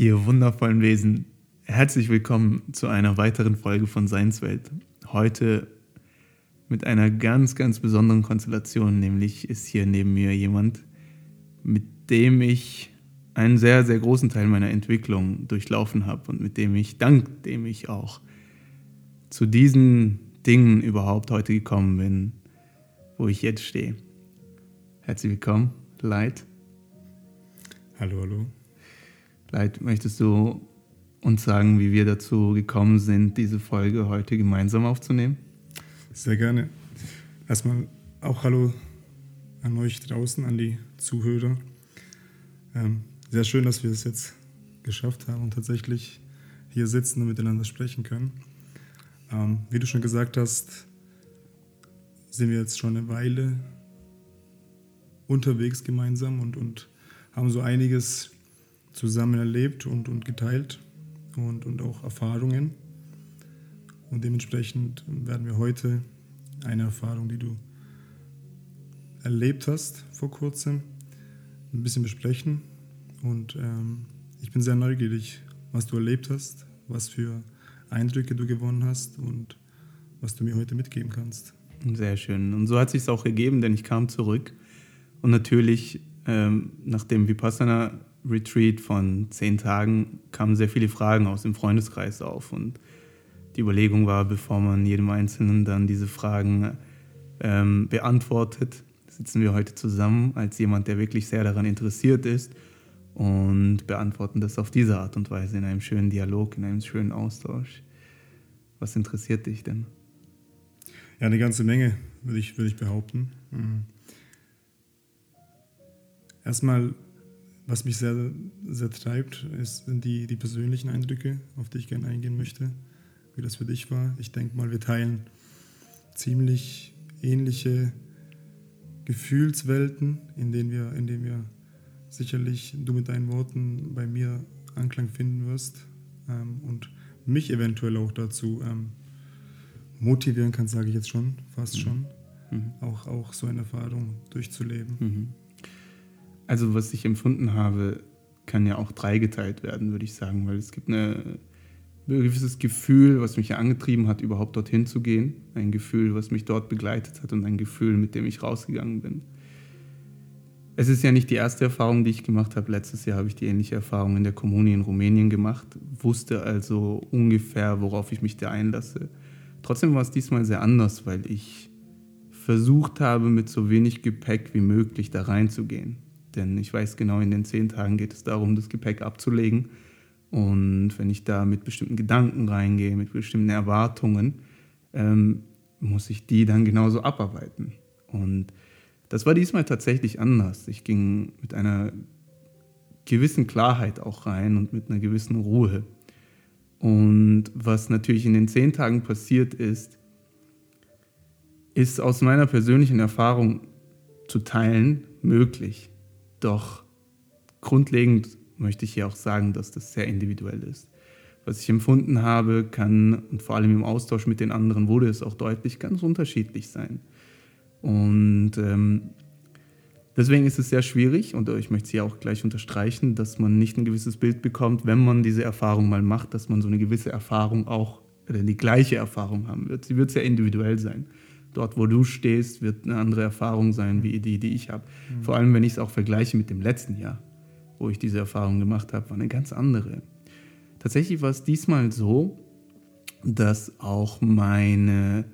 Ihr wundervollen Wesen, herzlich willkommen zu einer weiteren Folge von Seinswelt. Heute mit einer ganz, ganz besonderen Konstellation, nämlich ist hier neben mir jemand, mit dem ich einen sehr, sehr großen Teil meiner Entwicklung durchlaufen habe und mit dem ich, dank dem ich auch zu diesen Dingen überhaupt heute gekommen bin, wo ich jetzt stehe. Herzlich willkommen, Leid. Hallo, hallo. Vielleicht möchtest du uns sagen, wie wir dazu gekommen sind, diese Folge heute gemeinsam aufzunehmen? Sehr gerne. Erstmal auch Hallo an euch draußen, an die Zuhörer. Ähm, sehr schön, dass wir es jetzt geschafft haben und tatsächlich hier sitzen und miteinander sprechen können. Ähm, wie du schon gesagt hast, sind wir jetzt schon eine Weile unterwegs gemeinsam und, und haben so einiges zusammen erlebt und, und geteilt und, und auch Erfahrungen. Und dementsprechend werden wir heute eine Erfahrung, die du erlebt hast vor kurzem, ein bisschen besprechen. Und ähm, ich bin sehr neugierig, was du erlebt hast, was für Eindrücke du gewonnen hast und was du mir heute mitgeben kannst. Sehr schön. Und so hat sich es auch ergeben, denn ich kam zurück und natürlich ähm, nach dem Vipassana Retreat von zehn Tagen kamen sehr viele Fragen aus dem Freundeskreis auf. Und die Überlegung war, bevor man jedem Einzelnen dann diese Fragen ähm, beantwortet, sitzen wir heute zusammen als jemand, der wirklich sehr daran interessiert ist und beantworten das auf diese Art und Weise in einem schönen Dialog, in einem schönen Austausch. Was interessiert dich denn? Ja, eine ganze Menge, würde ich, würde ich behaupten. Mhm. Erstmal was mich sehr, sehr treibt, ist, sind die, die persönlichen Eindrücke, auf die ich gerne eingehen möchte, wie das für dich war. Ich denke mal, wir teilen ziemlich ähnliche Gefühlswelten, in denen wir, in denen wir sicherlich du mit deinen Worten bei mir Anklang finden wirst ähm, und mich eventuell auch dazu ähm, motivieren kann, sage ich jetzt schon, fast mhm. schon, mhm. Auch, auch so eine Erfahrung durchzuleben. Mhm. Also was ich empfunden habe, kann ja auch dreigeteilt werden, würde ich sagen, weil es gibt eine, ein gewisses Gefühl, was mich ja angetrieben hat, überhaupt dorthin zu gehen, ein Gefühl, was mich dort begleitet hat und ein Gefühl, mit dem ich rausgegangen bin. Es ist ja nicht die erste Erfahrung, die ich gemacht habe. Letztes Jahr habe ich die ähnliche Erfahrung in der Kommune in Rumänien gemacht, wusste also ungefähr, worauf ich mich da einlasse. Trotzdem war es diesmal sehr anders, weil ich versucht habe, mit so wenig Gepäck wie möglich da reinzugehen. Denn ich weiß genau, in den zehn Tagen geht es darum, das Gepäck abzulegen. Und wenn ich da mit bestimmten Gedanken reingehe, mit bestimmten Erwartungen, ähm, muss ich die dann genauso abarbeiten. Und das war diesmal tatsächlich anders. Ich ging mit einer gewissen Klarheit auch rein und mit einer gewissen Ruhe. Und was natürlich in den zehn Tagen passiert ist, ist aus meiner persönlichen Erfahrung zu teilen möglich. Doch grundlegend möchte ich hier auch sagen, dass das sehr individuell ist. Was ich empfunden habe, kann, und vor allem im Austausch mit den anderen wurde es auch deutlich, ganz unterschiedlich sein. Und ähm, deswegen ist es sehr schwierig, und ich möchte es hier auch gleich unterstreichen, dass man nicht ein gewisses Bild bekommt, wenn man diese Erfahrung mal macht, dass man so eine gewisse Erfahrung auch, oder die gleiche Erfahrung haben wird. Sie wird sehr individuell sein dort, wo du stehst, wird eine andere Erfahrung sein, wie die, die ich habe. Mhm. Vor allem, wenn ich es auch vergleiche mit dem letzten Jahr, wo ich diese Erfahrung gemacht habe, war eine ganz andere. Tatsächlich war es diesmal so, dass auch meine,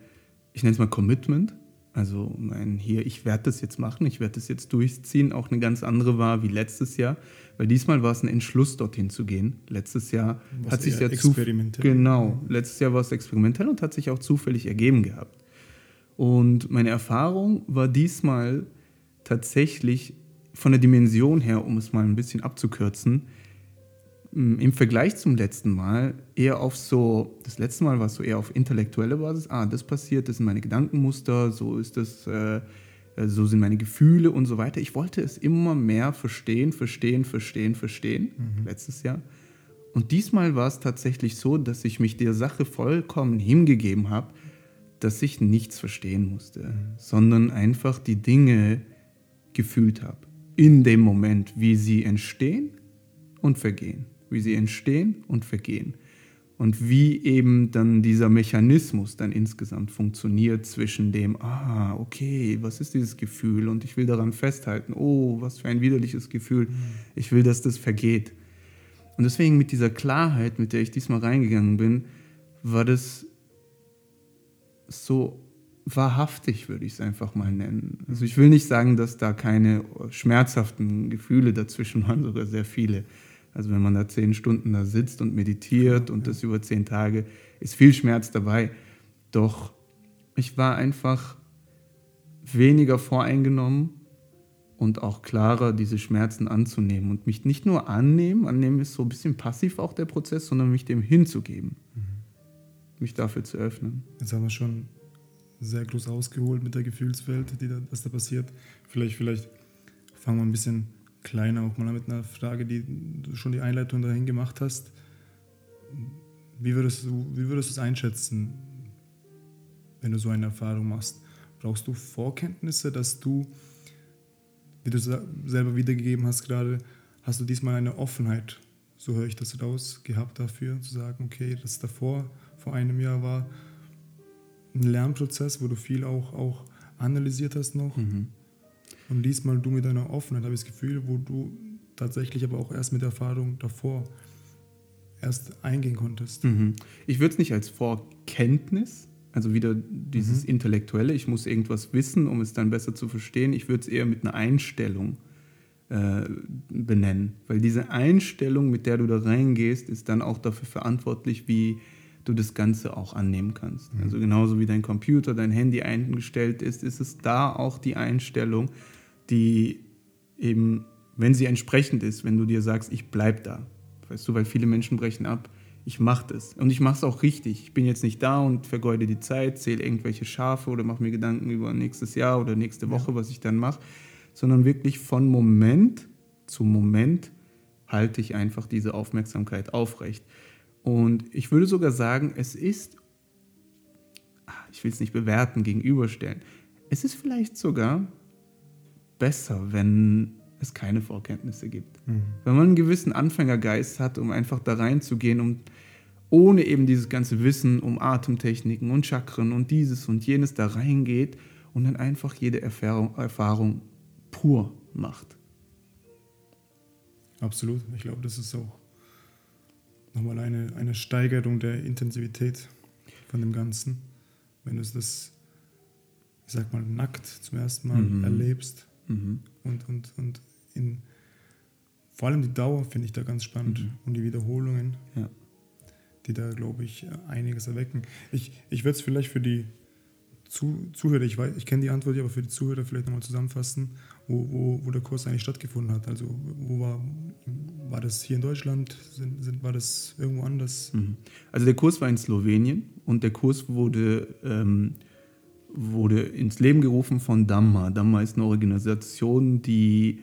ich nenne es mal Commitment, also mein hier, ich werde das jetzt machen, ich werde das jetzt durchziehen, auch eine ganz andere war wie letztes Jahr, weil diesmal war es ein Entschluss, dorthin zu gehen. Letztes Jahr Was hat sich ja experimentell. Genau, letztes Jahr war es experimentell und hat sich auch zufällig ergeben gehabt. Und meine Erfahrung war diesmal tatsächlich von der Dimension her, um es mal ein bisschen abzukürzen, im Vergleich zum letzten Mal eher auf so, das letzte Mal war es so eher auf intellektuelle Basis, ah, das passiert, das sind meine Gedankenmuster, so ist das, äh, äh, so sind meine Gefühle und so weiter. Ich wollte es immer mehr verstehen, verstehen, verstehen, verstehen, mhm. letztes Jahr. Und diesmal war es tatsächlich so, dass ich mich der Sache vollkommen hingegeben habe dass ich nichts verstehen musste, sondern einfach die Dinge gefühlt habe. In dem Moment, wie sie entstehen und vergehen. wie sie entstehen und vergehen. Und wie eben dann dieser Mechanismus dann insgesamt funktioniert zwischen dem, ah, okay, was ist dieses Gefühl und ich will daran festhalten, oh, was für ein widerliches Gefühl, ich will, dass das vergeht. Und deswegen mit dieser Klarheit, mit der ich diesmal reingegangen bin, war das so wahrhaftig, würde ich es einfach mal nennen. Also ich will nicht sagen, dass da keine schmerzhaften Gefühle dazwischen waren, sogar sehr viele. Also wenn man da zehn Stunden da sitzt und meditiert und das über zehn Tage, ist viel Schmerz dabei. Doch ich war einfach weniger voreingenommen und auch klarer, diese Schmerzen anzunehmen und mich nicht nur annehmen, annehmen ist so ein bisschen passiv auch der Prozess, sondern mich dem hinzugeben, mhm. Mich dafür zu öffnen. Jetzt haben wir schon sehr groß ausgeholt mit der Gefühlswelt, die da, was da passiert. Vielleicht, vielleicht fangen wir ein bisschen kleiner auch mal mit einer Frage, die du schon die Einleitung dahin gemacht hast. Wie würdest du, wie würdest du es einschätzen, wenn du so eine Erfahrung machst? Brauchst du Vorkenntnisse, dass du, wie du selber wiedergegeben hast gerade, hast du diesmal eine Offenheit, so höre ich das raus, gehabt dafür, zu sagen, okay, das davor, vor einem Jahr war ein Lernprozess, wo du viel auch, auch analysiert hast noch. Mhm. Und diesmal du mit deiner Offenheit, habe ich das Gefühl, wo du tatsächlich aber auch erst mit der Erfahrung davor erst eingehen konntest. Mhm. Ich würde es nicht als Vorkenntnis, also wieder dieses mhm. Intellektuelle, ich muss irgendwas wissen, um es dann besser zu verstehen. Ich würde es eher mit einer Einstellung äh, benennen, weil diese Einstellung, mit der du da reingehst, ist dann auch dafür verantwortlich, wie du das Ganze auch annehmen kannst. Mhm. Also genauso wie dein Computer, dein Handy eingestellt ist, ist es da auch die Einstellung, die eben, wenn sie entsprechend ist, wenn du dir sagst, ich bleib da. Weißt du, weil viele Menschen brechen ab, ich mache das. Und ich mache es auch richtig. Ich bin jetzt nicht da und vergeude die Zeit, zähle irgendwelche Schafe oder mache mir Gedanken über nächstes Jahr oder nächste Woche, was ich dann mache, sondern wirklich von Moment zu Moment halte ich einfach diese Aufmerksamkeit aufrecht. Und ich würde sogar sagen, es ist, ah, ich will es nicht bewerten, gegenüberstellen, es ist vielleicht sogar besser, wenn es keine Vorkenntnisse gibt. Mhm. Wenn man einen gewissen Anfängergeist hat, um einfach da reinzugehen, um ohne eben dieses ganze Wissen um Atemtechniken und Chakren und dieses und jenes da reingeht und dann einfach jede Erfahrung, Erfahrung pur macht. Absolut. Ich glaube, das ist auch nochmal eine, eine Steigerung der Intensivität von dem Ganzen. Wenn du das, ich sag mal, nackt zum ersten Mal mhm. erlebst Mhm. Und, und, und in, vor allem die Dauer finde ich da ganz spannend mhm. und die Wiederholungen, ja. die da, glaube ich, einiges erwecken. Ich, ich würde es vielleicht für die Zu Zuhörer, ich, ich kenne die Antwort, aber für die Zuhörer vielleicht nochmal zusammenfassen, wo, wo, wo der Kurs eigentlich stattgefunden hat. Also wo war, war das hier in Deutschland, sind, sind, war das irgendwo anders? Mhm. Also der Kurs war in Slowenien und der Kurs wurde... Ähm, wurde ins Leben gerufen von Dhamma. Dhamma ist eine Organisation, die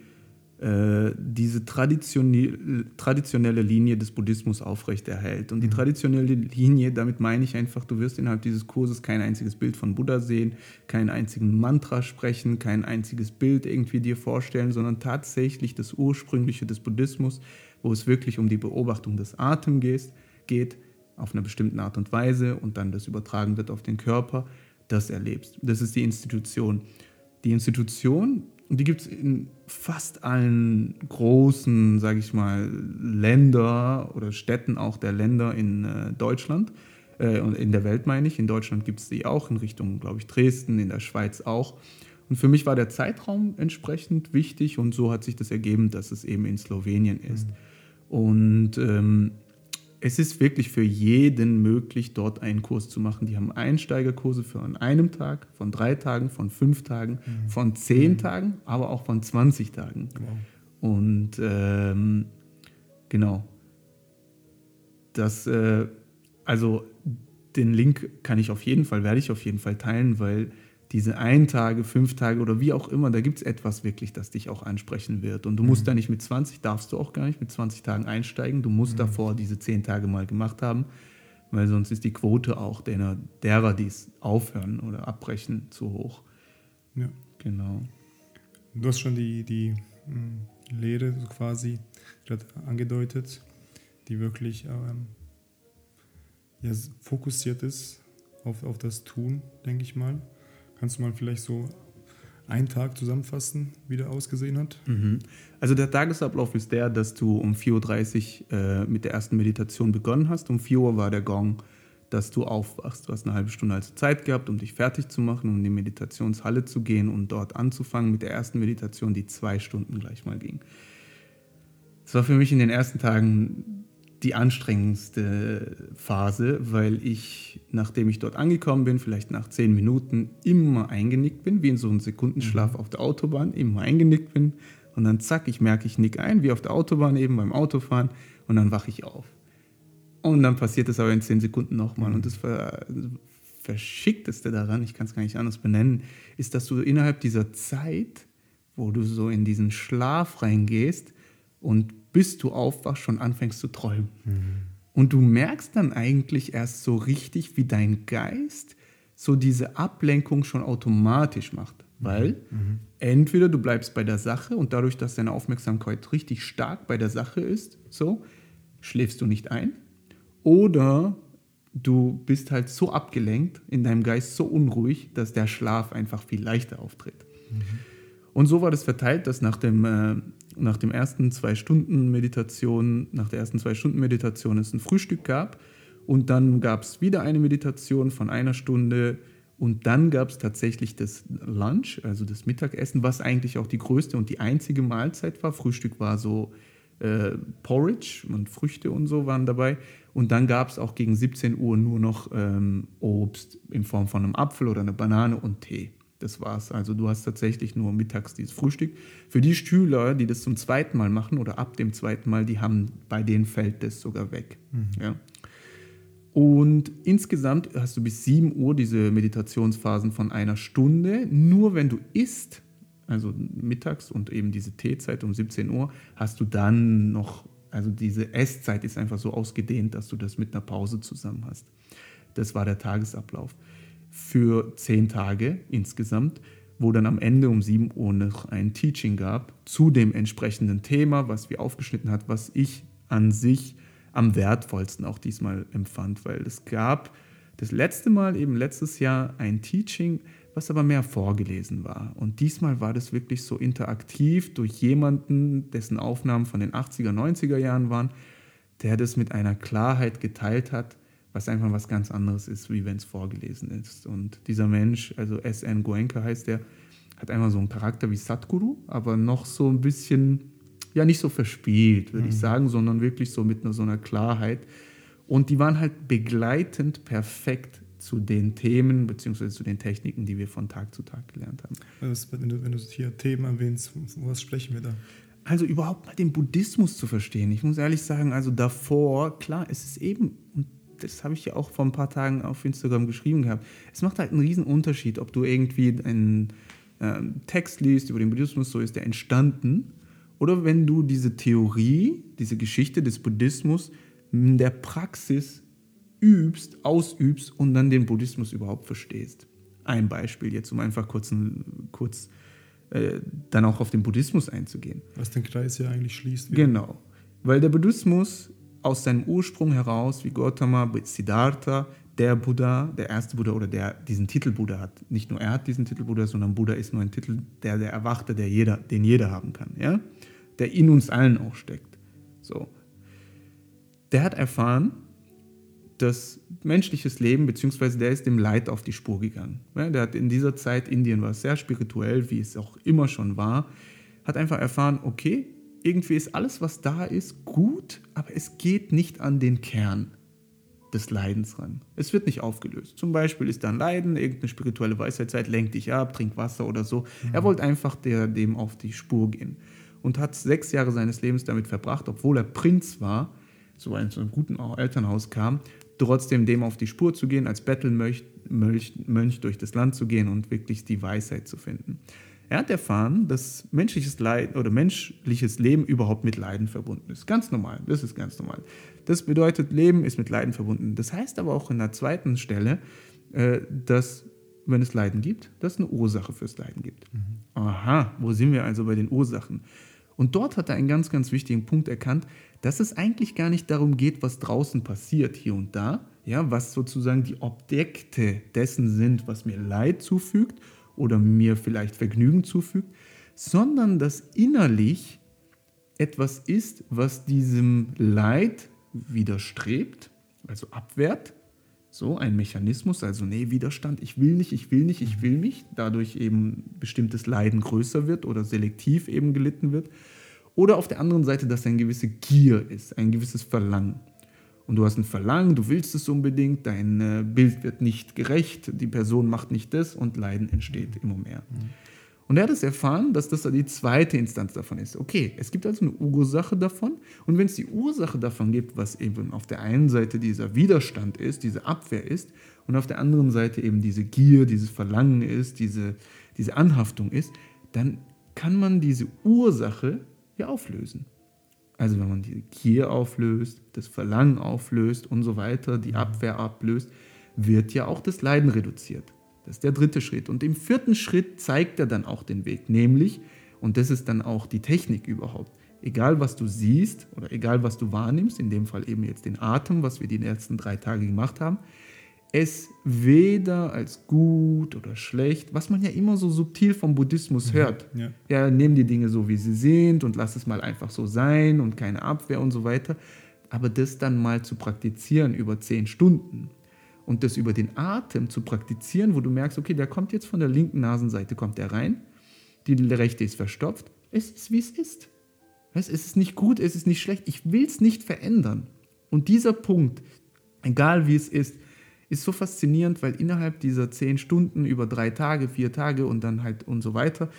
diese traditionelle, traditionelle Linie des Buddhismus aufrechterhält. Und die mhm. traditionelle Linie, damit meine ich einfach, du wirst innerhalb dieses Kurses kein einziges Bild von Buddha sehen, keinen einzigen Mantra sprechen, kein einziges Bild irgendwie dir vorstellen, sondern tatsächlich das Ursprüngliche des Buddhismus, wo es wirklich um die Beobachtung des Atems geht, auf einer bestimmten Art und Weise und dann das übertragen wird auf den Körper das erlebst. Das ist die Institution. Die Institution, die gibt es in fast allen großen, sage ich mal, Länder oder Städten auch der Länder in äh, Deutschland äh, und in der Welt meine ich. In Deutschland gibt es die auch in Richtung, glaube ich, Dresden, in der Schweiz auch. Und für mich war der Zeitraum entsprechend wichtig und so hat sich das ergeben, dass es eben in Slowenien ist. Mhm. Und ähm, es ist wirklich für jeden möglich, dort einen Kurs zu machen. Die haben Einsteigerkurse für an einem Tag, von drei Tagen, von fünf Tagen, mhm. von zehn mhm. Tagen, aber auch von 20 Tagen. Wow. Und ähm, genau. Das, äh, also den Link kann ich auf jeden Fall, werde ich auf jeden Fall teilen, weil diese ein Tage, fünf Tage oder wie auch immer, da gibt es etwas wirklich, das dich auch ansprechen wird. Und du musst mhm. da nicht mit 20, darfst du auch gar nicht mit 20 Tagen einsteigen. Du musst mhm. davor diese zehn Tage mal gemacht haben, weil sonst ist die Quote auch derer, derer die es aufhören oder abbrechen, zu hoch. Ja. Genau. Du hast schon die, die hm, Lehre quasi angedeutet. die wirklich ähm, ja, fokussiert ist auf, auf das Tun, denke ich mal. Kannst du mal vielleicht so einen Tag zusammenfassen, wie der ausgesehen hat? Mhm. Also der Tagesablauf ist der, dass du um 4.30 Uhr äh, mit der ersten Meditation begonnen hast. Um 4 Uhr war der Gong, dass du aufwachst. Du hast eine halbe Stunde also Zeit gehabt, um dich fertig zu machen, um in die Meditationshalle zu gehen und dort anzufangen mit der ersten Meditation, die zwei Stunden gleich mal ging. Das war für mich in den ersten Tagen die anstrengendste Phase, weil ich, nachdem ich dort angekommen bin, vielleicht nach zehn Minuten immer eingenickt bin, wie in so einem Sekundenschlaf mhm. auf der Autobahn, immer eingenickt bin und dann zack, ich merke, ich nick ein, wie auf der Autobahn eben beim Autofahren und dann wache ich auf. Und dann passiert es aber in zehn Sekunden nochmal mhm. und das Ver Verschickteste daran, ich kann es gar nicht anders benennen, ist, dass du innerhalb dieser Zeit, wo du so in diesen Schlaf reingehst und bis du aufwachst, schon anfängst zu träumen. Mhm. Und du merkst dann eigentlich erst so richtig, wie dein Geist so diese Ablenkung schon automatisch macht. Mhm. Weil mhm. entweder du bleibst bei der Sache und dadurch, dass deine Aufmerksamkeit richtig stark bei der Sache ist, so, schläfst du nicht ein. Oder du bist halt so abgelenkt, in deinem Geist so unruhig, dass der Schlaf einfach viel leichter auftritt. Mhm. Und so war das verteilt, dass nach dem äh, nach dem ersten zwei Stunden Meditation, nach der ersten zwei Stunden Meditation es ein Frühstück gab und dann gab es wieder eine Meditation von einer Stunde und dann gab es tatsächlich das Lunch, also das Mittagessen, was eigentlich auch die größte und die einzige Mahlzeit war. Frühstück war so äh, Porridge und Früchte und so waren dabei. Und dann gab es auch gegen 17 Uhr nur noch ähm, Obst in Form von einem Apfel oder einer Banane und Tee. Das war's. Also du hast tatsächlich nur mittags dieses Frühstück. Für die Schüler, die das zum zweiten Mal machen oder ab dem zweiten Mal, die haben bei denen fällt das sogar weg. Mhm. Ja. Und insgesamt hast du bis 7 Uhr diese Meditationsphasen von einer Stunde. Nur wenn du isst, also mittags und eben diese Teezeit um 17 Uhr, hast du dann noch, also diese Esszeit ist einfach so ausgedehnt, dass du das mit einer Pause zusammen hast. Das war der Tagesablauf für zehn Tage insgesamt, wo dann am Ende um 7 Uhr noch ein Teaching gab zu dem entsprechenden Thema, was wir aufgeschnitten hat, was ich an sich am wertvollsten auch diesmal empfand, weil es gab das letzte Mal eben letztes Jahr ein Teaching, was aber mehr vorgelesen war. Und diesmal war das wirklich so interaktiv durch jemanden, dessen Aufnahmen von den 80er, 90er Jahren waren, der das mit einer Klarheit geteilt hat, was einfach was ganz anderes ist, wie wenn es vorgelesen ist. Und dieser Mensch, also S.N. Goenka heißt der, hat einfach so einen Charakter wie Satguru, aber noch so ein bisschen, ja, nicht so verspielt, würde mhm. ich sagen, sondern wirklich so mit einer, so einer Klarheit. Und die waren halt begleitend perfekt zu den Themen bzw. zu den Techniken, die wir von Tag zu Tag gelernt haben. Also, wenn, du, wenn du hier Themen erwähnst, was sprechen wir da? Also überhaupt mal den Buddhismus zu verstehen. Ich muss ehrlich sagen, also davor, klar, es ist eben, und das habe ich ja auch vor ein paar Tagen auf Instagram geschrieben gehabt. Es macht halt einen riesen Unterschied, ob du irgendwie einen äh, Text liest über den Buddhismus, so ist der entstanden, oder wenn du diese Theorie, diese Geschichte des Buddhismus in der Praxis übst, ausübst und dann den Buddhismus überhaupt verstehst. Ein Beispiel jetzt, um einfach kurz, kurz äh, dann auch auf den Buddhismus einzugehen. Was den Kreis ja eigentlich schließt. Wieder. Genau. Weil der Buddhismus aus seinem Ursprung heraus, wie Gautama, Siddhartha, der Buddha, der erste Buddha oder der diesen Titel Buddha hat. Nicht nur er hat diesen Titel Buddha, sondern Buddha ist nur ein Titel, der der Erwachte, der jeder, den jeder haben kann, ja? der in uns allen auch steckt. So. Der hat erfahren, dass menschliches Leben, beziehungsweise der ist dem Leid auf die Spur gegangen. Der hat in dieser Zeit, Indien war sehr spirituell, wie es auch immer schon war, hat einfach erfahren, okay, irgendwie ist alles, was da ist, gut, aber es geht nicht an den Kern des Leidens ran. Es wird nicht aufgelöst. Zum Beispiel ist da ein Leiden, irgendeine spirituelle Weisheitszeit lenkt dich ab, trink Wasser oder so. Mhm. Er wollte einfach der, dem auf die Spur gehen und hat sechs Jahre seines Lebens damit verbracht, obwohl er Prinz war, so in so einem guten Elternhaus kam, trotzdem dem auf die Spur zu gehen, als Bettelmönch Mönch, Mönch durch das Land zu gehen und wirklich die Weisheit zu finden. Er hat erfahren, dass menschliches Leid oder menschliches Leben überhaupt mit Leiden verbunden ist. Ganz normal, das ist ganz normal. Das bedeutet, Leben ist mit Leiden verbunden. Das heißt aber auch in der zweiten Stelle, äh, dass wenn es Leiden gibt, dass es eine Ursache fürs Leiden gibt. Mhm. Aha, wo sind wir also bei den Ursachen? Und dort hat er einen ganz, ganz wichtigen Punkt erkannt, dass es eigentlich gar nicht darum geht, was draußen passiert, hier und da, ja, was sozusagen die Objekte dessen sind, was mir Leid zufügt oder mir vielleicht Vergnügen zufügt, sondern dass innerlich etwas ist, was diesem Leid widerstrebt, also abwehrt. So ein Mechanismus, also nee, Widerstand, ich will nicht, ich will nicht, ich will nicht, dadurch eben bestimmtes Leiden größer wird oder selektiv eben gelitten wird. Oder auf der anderen Seite, dass eine gewisse Gier ist, ein gewisses Verlangen. Und du hast ein Verlangen, du willst es unbedingt, dein äh, Bild wird nicht gerecht, die Person macht nicht das und Leiden entsteht immer mehr. Mhm. Und er hat es erfahren, dass das die zweite Instanz davon ist. Okay, es gibt also eine Ursache davon. Und wenn es die Ursache davon gibt, was eben auf der einen Seite dieser Widerstand ist, diese Abwehr ist, und auf der anderen Seite eben diese Gier, dieses Verlangen ist, diese, diese Anhaftung ist, dann kann man diese Ursache ja auflösen. Also wenn man die Gier auflöst, das Verlangen auflöst und so weiter, die Abwehr ablöst, wird ja auch das Leiden reduziert. Das ist der dritte Schritt. Und im vierten Schritt zeigt er dann auch den Weg, nämlich, und das ist dann auch die Technik überhaupt, egal was du siehst oder egal was du wahrnimmst, in dem Fall eben jetzt den Atem, was wir die letzten drei Tage gemacht haben, es weder als gut oder schlecht, was man ja immer so subtil vom Buddhismus mhm, hört. Ja. ja, nimm die Dinge so, wie sie sind und lass es mal einfach so sein und keine Abwehr und so weiter. Aber das dann mal zu praktizieren über zehn Stunden und das über den Atem zu praktizieren, wo du merkst, okay, der kommt jetzt von der linken Nasenseite, kommt der rein, die rechte ist verstopft. Es ist, wie es ist. Es ist nicht gut, es ist nicht schlecht. Ich will es nicht verändern. Und dieser Punkt, egal wie es ist, ist so faszinierend, weil innerhalb dieser zehn Stunden über drei Tage, vier Tage und dann halt und so weiter,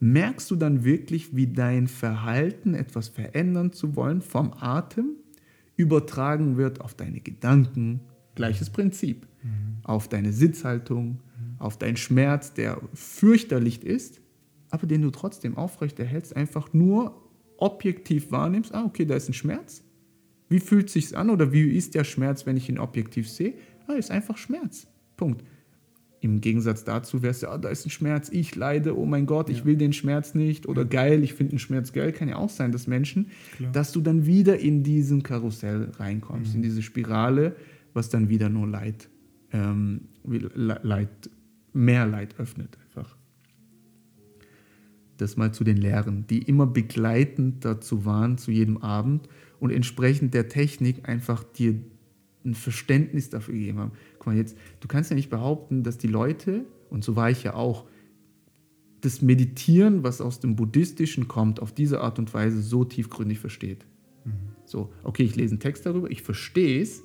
merkst du dann wirklich, wie dein Verhalten, etwas verändern zu wollen, vom Atem übertragen wird auf deine Gedanken, Gleiches Prinzip. Mhm. Auf deine Sitzhaltung, mhm. auf deinen Schmerz, der fürchterlich ist, aber den du trotzdem aufrecht erhältst, einfach nur objektiv wahrnimmst, ah, okay, da ist ein Schmerz. Wie fühlt es sich an oder wie ist der Schmerz, wenn ich ihn objektiv sehe? Ah, ist einfach Schmerz. Punkt. Im Gegensatz dazu wärst du, ah, da ist ein Schmerz, ich leide, oh mein Gott, ich ja. will den Schmerz nicht oder ja. geil, ich finde einen Schmerz geil, kann ja auch sein, dass Menschen, Klar. dass du dann wieder in diesen Karussell reinkommst, mhm. in diese Spirale, was dann wieder nur Leid, ähm, Leid, mehr Leid öffnet einfach. Das mal zu den Lehren, die immer begleitend dazu waren, zu jedem Abend und entsprechend der Technik einfach dir ein Verständnis dafür gegeben haben. Guck mal, jetzt, du kannst ja nicht behaupten, dass die Leute, und so war ich ja auch, das Meditieren, was aus dem Buddhistischen kommt, auf diese Art und Weise so tiefgründig versteht. Mhm. So, okay, ich lese einen Text darüber, ich verstehe es,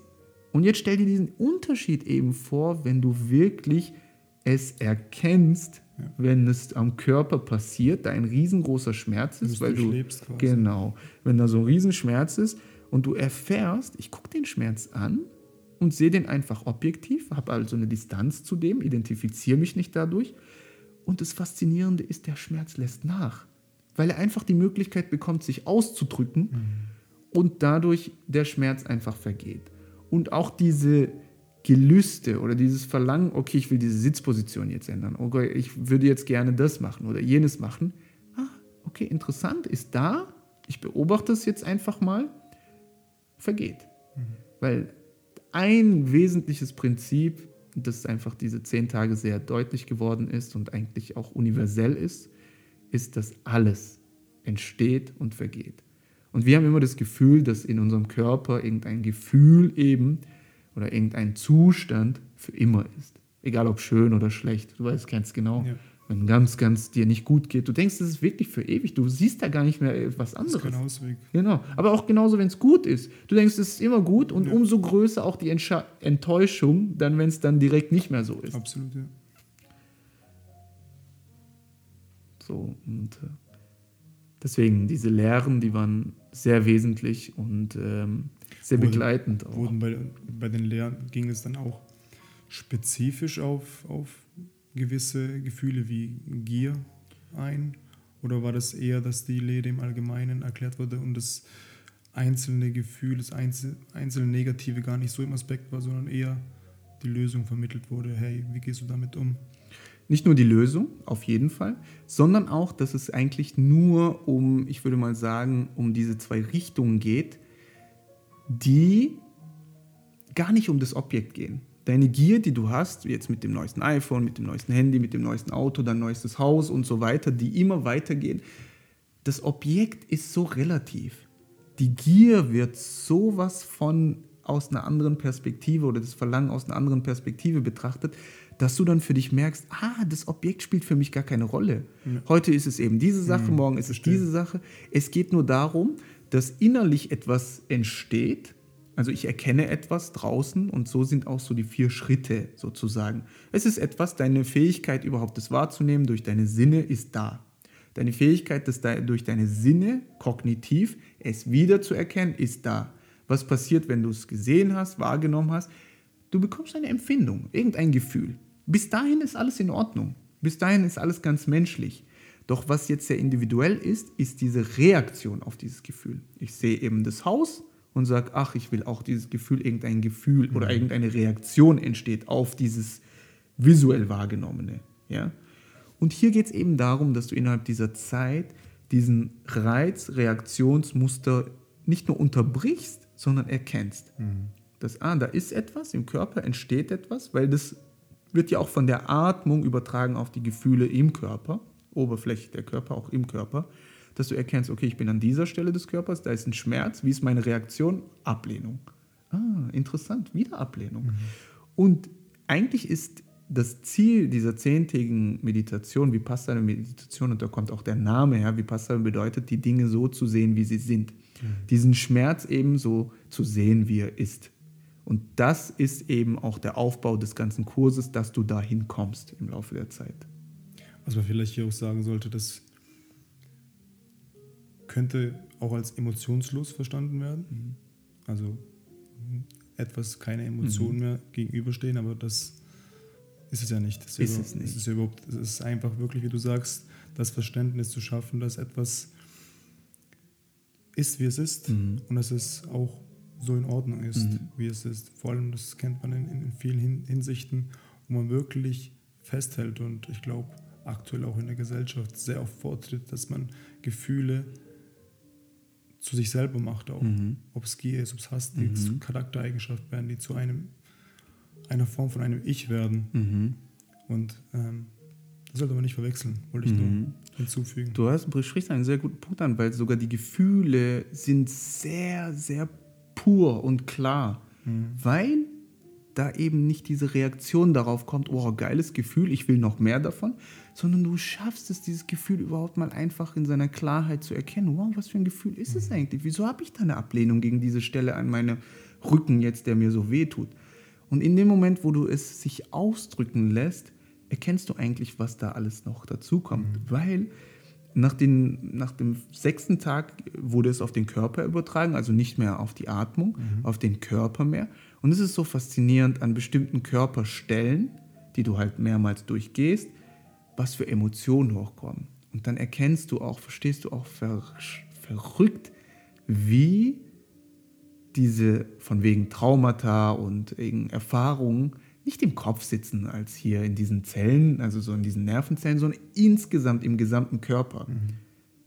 und jetzt stell dir diesen Unterschied eben vor, wenn du wirklich es erkennst, ja. wenn es am Körper passiert, da ein riesengroßer Schmerz ist, weil du quasi. genau, wenn da so ein Riesenschmerz ist und du erfährst, ich gucke den Schmerz an und sehe den einfach objektiv, habe also eine Distanz zu dem, identifiziere mich nicht dadurch und das Faszinierende ist, der Schmerz lässt nach, weil er einfach die Möglichkeit bekommt, sich auszudrücken mhm. und dadurch der Schmerz einfach vergeht und auch diese Gelüste oder dieses Verlangen, okay, ich will diese Sitzposition jetzt ändern, okay, ich würde jetzt gerne das machen oder jenes machen. Ah, okay, interessant, ist da, ich beobachte es jetzt einfach mal, vergeht. Mhm. Weil ein wesentliches Prinzip, das einfach diese zehn Tage sehr deutlich geworden ist und eigentlich auch universell ist, ist, dass alles entsteht und vergeht. Und wir haben immer das Gefühl, dass in unserem Körper irgendein Gefühl eben oder irgendein Zustand für immer ist. Egal ob schön oder schlecht. Du weißt ganz genau. Ja. Wenn ganz, ganz dir nicht gut geht, du denkst, das ist wirklich für ewig. Du siehst da gar nicht mehr was anderes. Das ist kein Ausweg. Genau. Aber auch genauso, wenn es gut ist. Du denkst, es ist immer gut und ja. umso größer auch die Entsche Enttäuschung, dann, wenn es dann direkt nicht mehr so ist. Absolut, ja. So, und äh, deswegen, diese Lehren, die waren sehr wesentlich und ähm, sehr Wurde, begleitend. Auch. Wurden bei, bei den Lehren ging es dann auch spezifisch auf, auf gewisse Gefühle wie Gier ein? Oder war das eher, dass die Lehre im Allgemeinen erklärt wurde und das einzelne Gefühl, das einzel, einzelne Negative gar nicht so im Aspekt war, sondern eher die Lösung vermittelt wurde? Hey, wie gehst du damit um? Nicht nur die Lösung, auf jeden Fall, sondern auch, dass es eigentlich nur um, ich würde mal sagen, um diese zwei Richtungen geht, die gar nicht um das Objekt gehen. Deine Gier, die du hast, jetzt mit dem neuesten iPhone, mit dem neuesten Handy, mit dem neuesten Auto, dein neuestes Haus und so weiter, die immer weitergehen, das Objekt ist so relativ. Die Gier wird sowas von aus einer anderen Perspektive oder das Verlangen aus einer anderen Perspektive betrachtet, dass du dann für dich merkst, ah, das Objekt spielt für mich gar keine Rolle. Ja. Heute ist es eben diese Sache, mhm, morgen ist es diese Sache. Es geht nur darum, dass innerlich etwas entsteht. Also ich erkenne etwas draußen und so sind auch so die vier Schritte sozusagen. Es ist etwas, deine Fähigkeit überhaupt das wahrzunehmen durch deine Sinne ist da. Deine Fähigkeit, das durch deine Sinne kognitiv es wiederzuerkennen, ist da. Was passiert, wenn du es gesehen hast, wahrgenommen hast? Du bekommst eine Empfindung, irgendein Gefühl. Bis dahin ist alles in Ordnung. Bis dahin ist alles ganz menschlich. Doch was jetzt sehr individuell ist, ist diese Reaktion auf dieses Gefühl. Ich sehe eben das Haus und sage, ach, ich will auch dieses Gefühl, irgendein Gefühl mhm. oder irgendeine Reaktion entsteht auf dieses visuell wahrgenommene. Ja? Und hier geht es eben darum, dass du innerhalb dieser Zeit diesen Reiz-Reaktionsmuster nicht nur unterbrichst, sondern erkennst. Mhm. Dass, ah, da ist etwas, im Körper entsteht etwas, weil das wird ja auch von der Atmung übertragen auf die Gefühle im Körper, Oberfläche der Körper, auch im Körper, dass du erkennst, okay, ich bin an dieser Stelle des Körpers, da ist ein Schmerz, wie ist meine Reaktion? Ablehnung. Ah, interessant, wieder Ablehnung. Mhm. Und eigentlich ist das Ziel dieser zehntägigen Meditation, wie Vipassana Meditation, und da kommt auch der Name her, wie Vipassana bedeutet, die Dinge so zu sehen, wie sie sind. Mhm. Diesen Schmerz eben so zu sehen, wie er ist. Und das ist eben auch der Aufbau des ganzen Kurses, dass du dahin kommst im Laufe der Zeit. Was man vielleicht hier auch sagen sollte, das könnte auch als emotionslos verstanden werden. Mhm. Also etwas keine Emotionen mhm. mehr gegenüberstehen, aber das ist es ja nicht. Das ist, ist es nicht. Es ist, überhaupt, es ist einfach wirklich, wie du sagst, das Verständnis zu schaffen, dass etwas ist, wie es ist mhm. und dass es auch so in Ordnung ist, mhm. wie es ist. Vor allem, das kennt man in, in vielen Hinsichten, wo man wirklich festhält und ich glaube aktuell auch in der Gesellschaft sehr oft vortritt, dass man Gefühle zu sich selber macht auch. Mhm. Ob es Gier ist, ob es Hass, die mhm. zu Charaktereigenschaften werden, die zu einem, einer Form von einem Ich werden. Mhm. Und ähm, das sollte man nicht verwechseln, wollte ich nur mhm. hinzufügen. Du hast, sprichst einen sehr guten Punkt an, weil sogar die Gefühle sind sehr, sehr pur und klar, mhm. weil da eben nicht diese Reaktion darauf kommt, oh, geiles Gefühl, ich will noch mehr davon, sondern du schaffst es, dieses Gefühl überhaupt mal einfach in seiner Klarheit zu erkennen. Wow, was für ein Gefühl ist es mhm. eigentlich? Wieso habe ich da eine Ablehnung gegen diese Stelle an meinem Rücken jetzt, der mir so weh tut? Und in dem Moment, wo du es sich ausdrücken lässt, erkennst du eigentlich, was da alles noch dazukommt. Mhm. Weil nach, den, nach dem sechsten Tag wurde es auf den Körper übertragen, also nicht mehr auf die Atmung, mhm. auf den Körper mehr. Und es ist so faszinierend an bestimmten Körperstellen, die du halt mehrmals durchgehst, was für Emotionen hochkommen. Und dann erkennst du auch, verstehst du auch ver verrückt, wie diese von wegen Traumata und Erfahrungen nicht im Kopf sitzen als hier in diesen Zellen, also so in diesen Nervenzellen, sondern insgesamt im gesamten Körper. Mhm.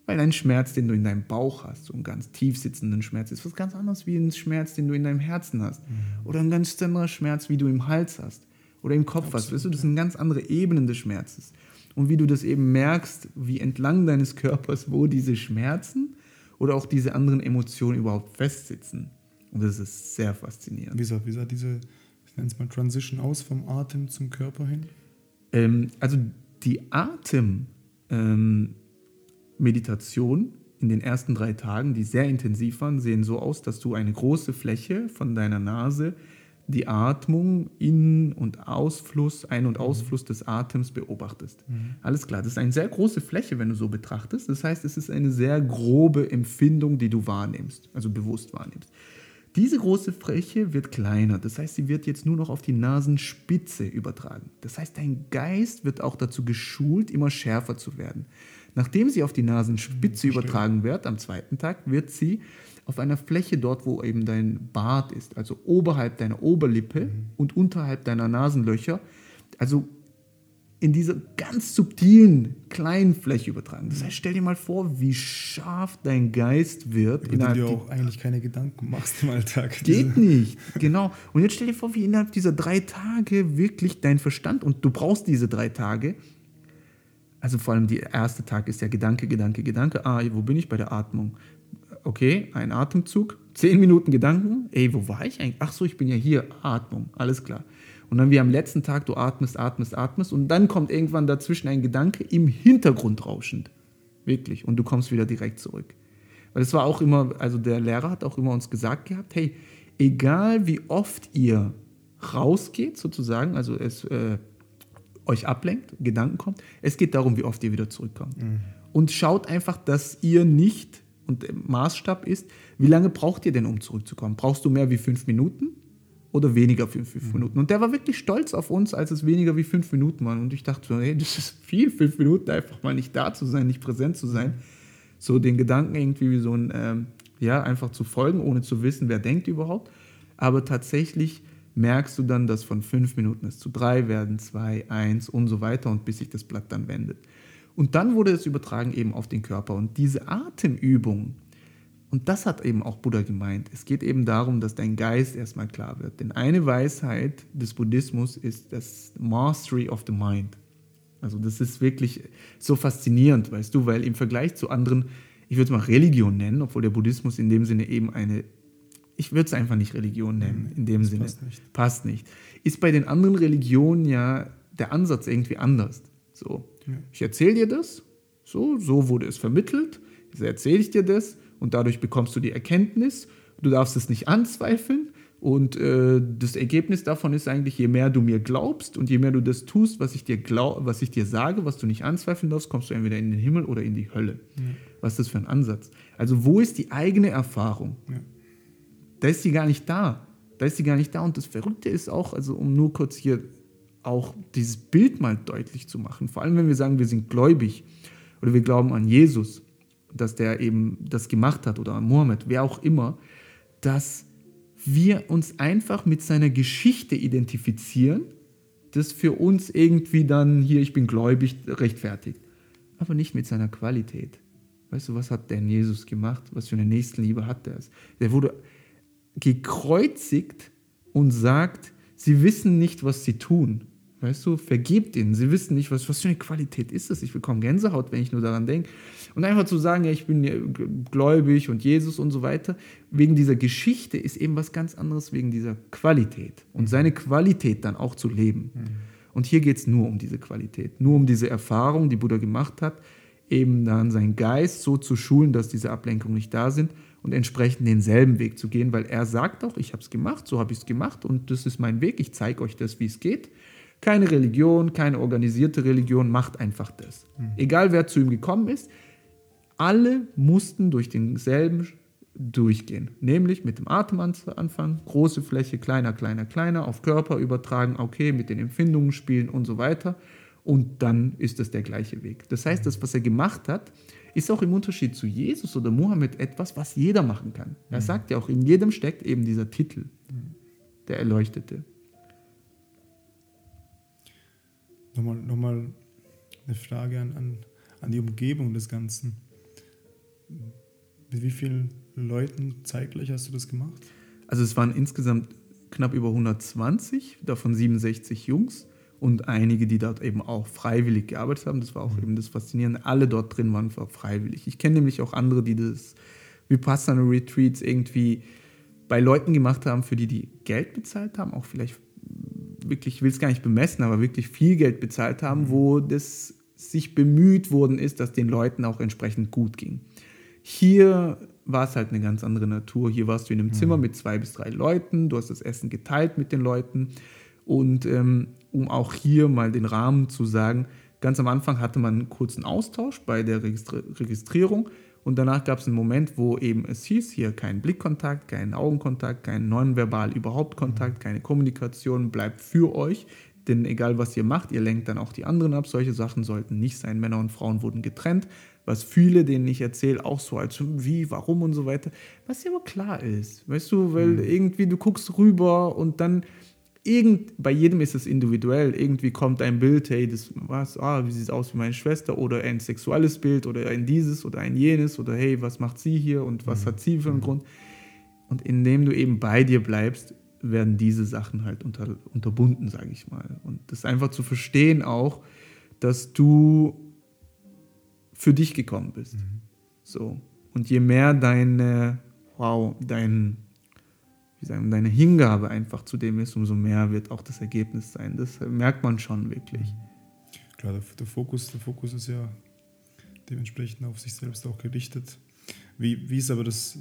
Weil ein Schmerz, den du in deinem Bauch hast, so einen ganz tief sitzenden Schmerz, ist was ganz anderes wie ein Schmerz, den du in deinem Herzen hast. Mhm. Oder ein ganz anderer Schmerz, wie du im Hals hast oder im Kopf Absolut. hast. Weißt du, das sind ganz andere Ebenen des Schmerzes. Und wie du das eben merkst, wie entlang deines Körpers, wo diese Schmerzen oder auch diese anderen Emotionen überhaupt festsitzen. Und das ist sehr faszinierend. Wie sah, wie sah diese nenne es mal Transition aus vom Atem zum Körper hin? Ähm, also die Atemmeditation ähm, in den ersten drei Tagen, die sehr intensiv waren, sehen so aus, dass du eine große Fläche von deiner Nase die Atmung, In- und Ausfluss, Ein- und mhm. Ausfluss des Atems beobachtest. Mhm. Alles klar, das ist eine sehr große Fläche, wenn du so betrachtest. Das heißt, es ist eine sehr grobe Empfindung, die du wahrnimmst, also bewusst wahrnimmst. Diese große Fläche wird kleiner, das heißt, sie wird jetzt nur noch auf die Nasenspitze übertragen. Das heißt, dein Geist wird auch dazu geschult, immer schärfer zu werden. Nachdem sie auf die Nasenspitze übertragen wird, am zweiten Tag, wird sie auf einer Fläche dort, wo eben dein Bart ist, also oberhalb deiner Oberlippe mhm. und unterhalb deiner Nasenlöcher, also in dieser ganz subtilen, kleinen Fläche übertragen. Das heißt, stell dir mal vor, wie scharf dein Geist wird. Über die du auch eigentlich keine Gedanken machst im Alltag. Geht nicht, genau. Und jetzt stell dir vor, wie innerhalb dieser drei Tage wirklich dein Verstand, und du brauchst diese drei Tage, also vor allem der erste Tag ist ja Gedanke, Gedanke, Gedanke. Ah, wo bin ich bei der Atmung? Okay, ein Atemzug, zehn Minuten Gedanken. Ey, wo war ich eigentlich? Ach so, ich bin ja hier. Atmung, alles klar. Und dann wie am letzten Tag, du atmest, atmest, atmest und dann kommt irgendwann dazwischen ein Gedanke im Hintergrund rauschend. Wirklich. Und du kommst wieder direkt zurück. Weil es war auch immer, also der Lehrer hat auch immer uns gesagt gehabt, hey, egal wie oft ihr rausgeht sozusagen, also es äh, euch ablenkt, Gedanken kommt, es geht darum, wie oft ihr wieder zurückkommt. Mhm. Und schaut einfach, dass ihr nicht, und der Maßstab ist, wie lange braucht ihr denn, um zurückzukommen? Brauchst du mehr wie fünf Minuten? oder weniger für fünf mhm. Minuten. Und der war wirklich stolz auf uns, als es weniger wie fünf Minuten waren. Und ich dachte so, hey, das ist viel, fünf Minuten einfach mal nicht da zu sein, nicht präsent zu sein. So den Gedanken irgendwie wie so ein, ähm, ja, einfach zu folgen, ohne zu wissen, wer denkt überhaupt. Aber tatsächlich merkst du dann, dass von fünf Minuten es zu drei werden, zwei, eins und so weiter und bis sich das Blatt dann wendet. Und dann wurde es übertragen eben auf den Körper. Und diese Atemübung, und das hat eben auch Buddha gemeint. Es geht eben darum, dass dein Geist erstmal klar wird. Denn eine Weisheit des Buddhismus ist das Mastery of the Mind. Also das ist wirklich so faszinierend, weißt du, weil im Vergleich zu anderen, ich würde es mal Religion nennen, obwohl der Buddhismus in dem Sinne eben eine, ich würde es einfach nicht Religion nennen, in dem Sinne. Passt nicht. passt nicht. Ist bei den anderen Religionen ja der Ansatz irgendwie anders. So, ja. ich erzähle dir das, so, so wurde es vermittelt, jetzt erzähle ich dir das und dadurch bekommst du die Erkenntnis. Du darfst es nicht anzweifeln. Und äh, das Ergebnis davon ist eigentlich, je mehr du mir glaubst und je mehr du das tust, was ich dir, glaub, was ich dir sage, was du nicht anzweifeln darfst, kommst du entweder in den Himmel oder in die Hölle. Ja. Was ist das für ein Ansatz? Also wo ist die eigene Erfahrung? Ja. Da ist sie gar nicht da. Da ist sie gar nicht da. Und das Verrückte ist auch, also um nur kurz hier auch dieses Bild mal deutlich zu machen, vor allem wenn wir sagen, wir sind gläubig oder wir glauben an Jesus, dass der eben das gemacht hat oder Mohammed, wer auch immer, dass wir uns einfach mit seiner Geschichte identifizieren, das für uns irgendwie dann hier, ich bin gläubig, rechtfertigt. Aber nicht mit seiner Qualität. Weißt du, was hat denn Jesus gemacht? Was für eine Nächstenliebe hat der? Der wurde gekreuzigt und sagt, sie wissen nicht, was sie tun. Weißt du, vergebt ihnen. Sie wissen nicht, was, was für eine Qualität ist das. Ich bekomme Gänsehaut, wenn ich nur daran denke. Und einfach zu sagen, ja, ich bin gläubig und Jesus und so weiter, wegen dieser Geschichte ist eben was ganz anderes, wegen dieser Qualität. Und mhm. seine Qualität dann auch zu leben. Mhm. Und hier geht es nur um diese Qualität, nur um diese Erfahrung, die Buddha gemacht hat, eben dann seinen Geist so zu schulen, dass diese Ablenkungen nicht da sind und entsprechend denselben Weg zu gehen, weil er sagt auch, ich habe es gemacht, so habe ich es gemacht und das ist mein Weg, ich zeige euch das, wie es geht. Keine Religion, keine organisierte Religion macht einfach das. Mhm. Egal wer zu ihm gekommen ist, alle mussten durch denselben durchgehen. Nämlich mit dem Atem anfangen, große Fläche, kleiner, kleiner, kleiner, auf Körper übertragen, okay, mit den Empfindungen spielen und so weiter. Und dann ist das der gleiche Weg. Das heißt, das, was er gemacht hat, ist auch im Unterschied zu Jesus oder Mohammed etwas, was jeder machen kann. Er mhm. sagt ja auch, in jedem steckt eben dieser Titel, mhm. der Erleuchtete. Nochmal, nochmal eine Frage an, an, an die Umgebung des Ganzen. Mit wie vielen Leuten zeitgleich hast du das gemacht? Also es waren insgesamt knapp über 120, davon 67 Jungs und einige, die dort eben auch freiwillig gearbeitet haben. Das war auch mhm. eben das Faszinierende. Alle dort drin waren freiwillig. Ich kenne nämlich auch andere, die das Vipassana Retreats irgendwie bei Leuten gemacht haben, für die die Geld bezahlt haben, auch vielleicht wirklich, ich will es gar nicht bemessen, aber wirklich viel Geld bezahlt haben, mhm. wo das sich bemüht worden ist, dass den Leuten auch entsprechend gut ging. Hier war es halt eine ganz andere Natur. Hier warst du in einem mhm. Zimmer mit zwei bis drei Leuten, du hast das Essen geteilt mit den Leuten. Und ähm, um auch hier mal den Rahmen zu sagen, ganz am Anfang hatte man einen kurzen Austausch bei der Registri Registrierung und danach gab es einen Moment, wo eben es hieß, hier kein Blickkontakt, kein Augenkontakt, kein nonverbal überhaupt Kontakt, keine Kommunikation, bleibt für euch. Denn egal was ihr macht, ihr lenkt dann auch die anderen ab. Solche Sachen sollten nicht sein. Männer und Frauen wurden getrennt was viele, denen ich erzähle, auch so als wie, warum und so weiter, was ja aber klar ist, weißt du, weil mhm. irgendwie du guckst rüber und dann irgend, bei jedem ist es individuell. Irgendwie kommt ein Bild, hey, das was, ah, wie sieht es aus wie meine Schwester oder ein sexuelles Bild oder ein dieses oder ein jenes oder hey, was macht sie hier und was mhm. hat sie für einen mhm. Grund? Und indem du eben bei dir bleibst, werden diese Sachen halt unter, unterbunden, sage ich mal. Und das einfach zu verstehen auch, dass du für dich gekommen bist. Mhm. So. Und je mehr deine, wow, dein, wie sagen, deine Hingabe einfach zu dem ist, umso mehr wird auch das Ergebnis sein. Das merkt man schon wirklich. Klar, der, der Fokus, der Fokus ist ja dementsprechend auf sich selbst auch gerichtet. Wie, wie ist aber das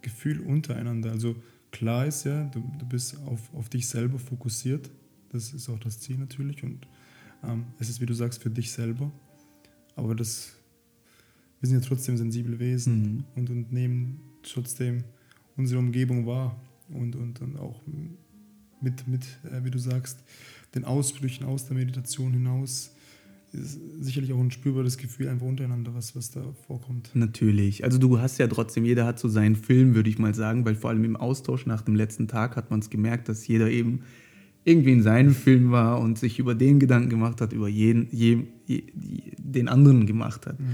Gefühl untereinander? Also klar ist ja, du, du bist auf, auf dich selber fokussiert. Das ist auch das Ziel natürlich. Und ähm, es ist, wie du sagst, für dich selber. Aber das, wir sind ja trotzdem sensible Wesen mhm. und, und nehmen trotzdem unsere Umgebung wahr und, und, und auch mit, mit äh, wie du sagst, den Ausbrüchen aus der Meditation hinaus ist sicherlich auch ein spürbares Gefühl einfach untereinander, was, was da vorkommt. Natürlich. Also du hast ja trotzdem, jeder hat so seinen Film, würde ich mal sagen, weil vor allem im Austausch nach dem letzten Tag hat man es gemerkt, dass jeder eben irgendwie in seinem Film war und sich über den Gedanken gemacht hat, über jeden, je, je, den anderen gemacht hat. Mhm.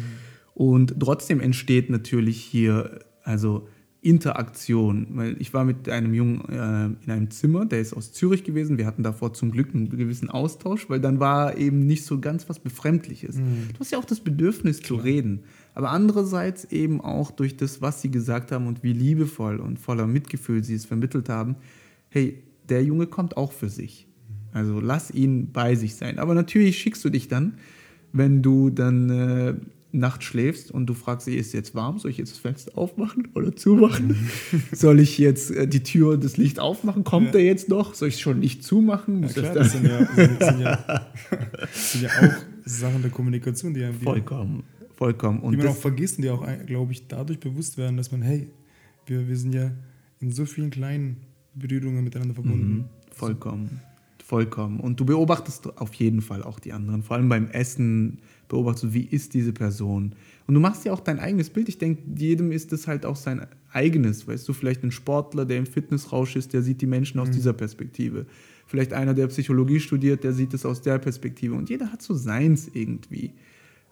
Und trotzdem entsteht natürlich hier, also Interaktion, weil ich war mit einem Jungen äh, in einem Zimmer, der ist aus Zürich gewesen. Wir hatten davor zum Glück einen gewissen Austausch, weil dann war eben nicht so ganz was Befremdliches. Mhm. Du hast ja auch das Bedürfnis Klar. zu reden, aber andererseits eben auch durch das, was sie gesagt haben und wie liebevoll und voller Mitgefühl sie es vermittelt haben. Hey, der Junge kommt auch für sich. Also lass ihn bei sich sein. Aber natürlich schickst du dich dann, wenn du dann äh, Nacht schläfst und du fragst dich, ist es jetzt warm? Soll ich jetzt das Fenster aufmachen oder zumachen? Soll ich jetzt äh, die Tür und das Licht aufmachen? Kommt ja. er jetzt noch? Soll ich es schon nicht zumachen? Ja, klar, das, sind ja, sind, sind, ja, sind ja auch Sachen der Kommunikation, die, die vollkommen, vollkommen. Und die man auch vergisst und die auch, glaube ich, dadurch bewusst werden, dass man, hey, wir, wir sind ja in so vielen kleinen Berührungen miteinander verbunden. Mhm, vollkommen, vollkommen. Und du beobachtest auf jeden Fall auch die anderen, vor allem beim Essen beobachtest, wie ist diese Person. Und du machst ja auch dein eigenes Bild. Ich denke, jedem ist das halt auch sein eigenes. Weißt du, vielleicht ein Sportler, der im Fitnessrausch ist, der sieht die Menschen aus mhm. dieser Perspektive. Vielleicht einer, der Psychologie studiert, der sieht es aus der Perspektive. Und jeder hat so seins irgendwie.